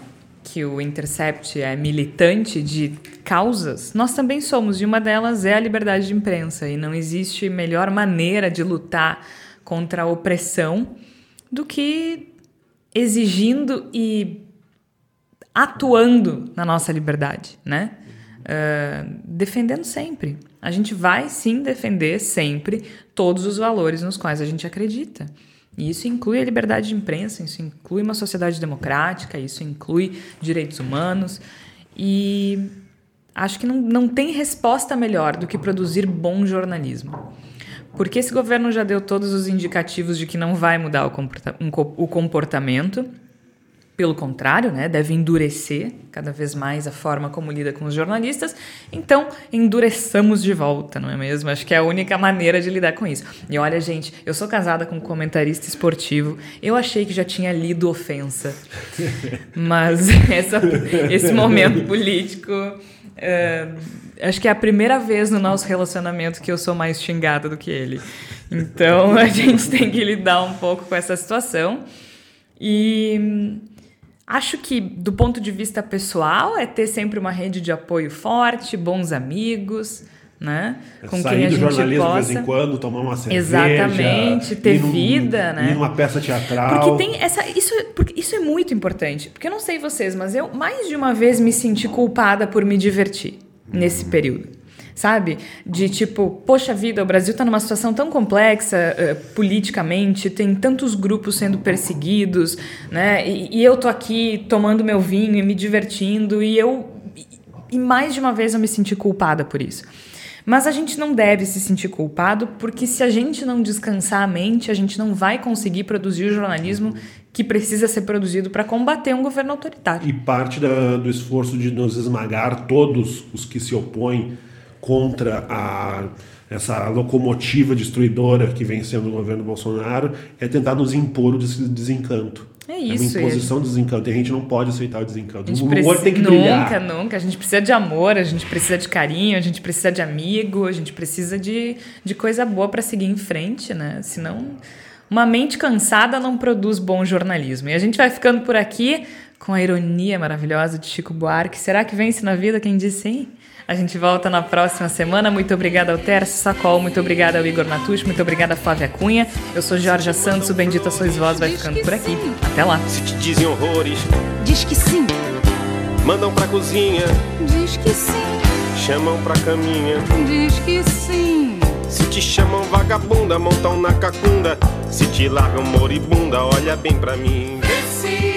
que o Intercept é militante de causas, nós também somos, e uma delas é a liberdade de imprensa, e não existe melhor maneira de lutar contra a opressão do que exigindo e atuando na nossa liberdade, né? Uh, defendendo sempre. A gente vai sim defender sempre todos os valores nos quais a gente acredita. E isso inclui a liberdade de imprensa, isso inclui uma sociedade democrática, isso inclui direitos humanos. E acho que não, não tem resposta melhor do que produzir bom jornalismo. Porque esse governo já deu todos os indicativos de que não vai mudar o, comporta um, o comportamento. Pelo contrário, né, deve endurecer cada vez mais a forma como lida com os jornalistas. Então, endureçamos de volta, não é mesmo? Acho que é a única maneira de lidar com isso. E olha, gente, eu sou casada com um comentarista esportivo. Eu achei que já tinha lido ofensa. Mas essa, esse momento político. Uh, acho que é a primeira vez no nosso relacionamento que eu sou mais xingada do que ele. Então a gente tem que lidar um pouco com essa situação. E Acho que, do ponto de vista pessoal, é ter sempre uma rede de apoio forte, bons amigos, né? É com Sair quem a do gente jornalismo possa... de vez em quando, tomar uma cerveja. Exatamente, ter num, vida, né? Ir numa peça teatral. Porque tem essa. Isso, porque isso é muito importante. Porque eu não sei vocês, mas eu mais de uma vez me senti culpada por me divertir nesse período sabe? De tipo, poxa vida, o Brasil está numa situação tão complexa uh, politicamente, tem tantos grupos sendo perseguidos, né? E, e, eu tô aqui tomando meu vinho e me divertindo, e eu. E mais de uma vez eu me senti culpada por isso. Mas a gente não deve se sentir culpado, porque se a gente não descansar a mente, a gente não vai conseguir produzir o jornalismo que precisa ser produzido para combater um governo autoritário. E parte da, do esforço de nos esmagar todos os que se opõem contra a, essa locomotiva destruidora que vem sendo o governo Bolsonaro é tentar nos impor o desencanto. É isso. É uma imposição de desencanto. E a gente não pode aceitar o desencanto. O humor tem que nunca, brilhar. Nunca, nunca. A gente precisa de amor, a gente precisa de carinho, a gente precisa de amigo, a gente precisa de, de coisa boa para seguir em frente, né? Senão, uma mente cansada não produz bom jornalismo. E a gente vai ficando por aqui com a ironia maravilhosa de Chico Buarque. Será que vence na vida quem disse sim? A gente volta na próxima semana. Muito obrigada ao Tércio Sacol, muito obrigada ao Igor Natucci, muito obrigada a Flávia Cunha. Eu sou Jorge Santos, o Bendita Sois Vós vai ficando por aqui. Até lá. Se te dizem horrores, diz que sim. Mandam pra cozinha, diz que sim. Chamam pra caminha, diz que sim. Se te chamam vagabunda, montam na cacunda. Se te largam moribunda, olha bem pra mim. Sim.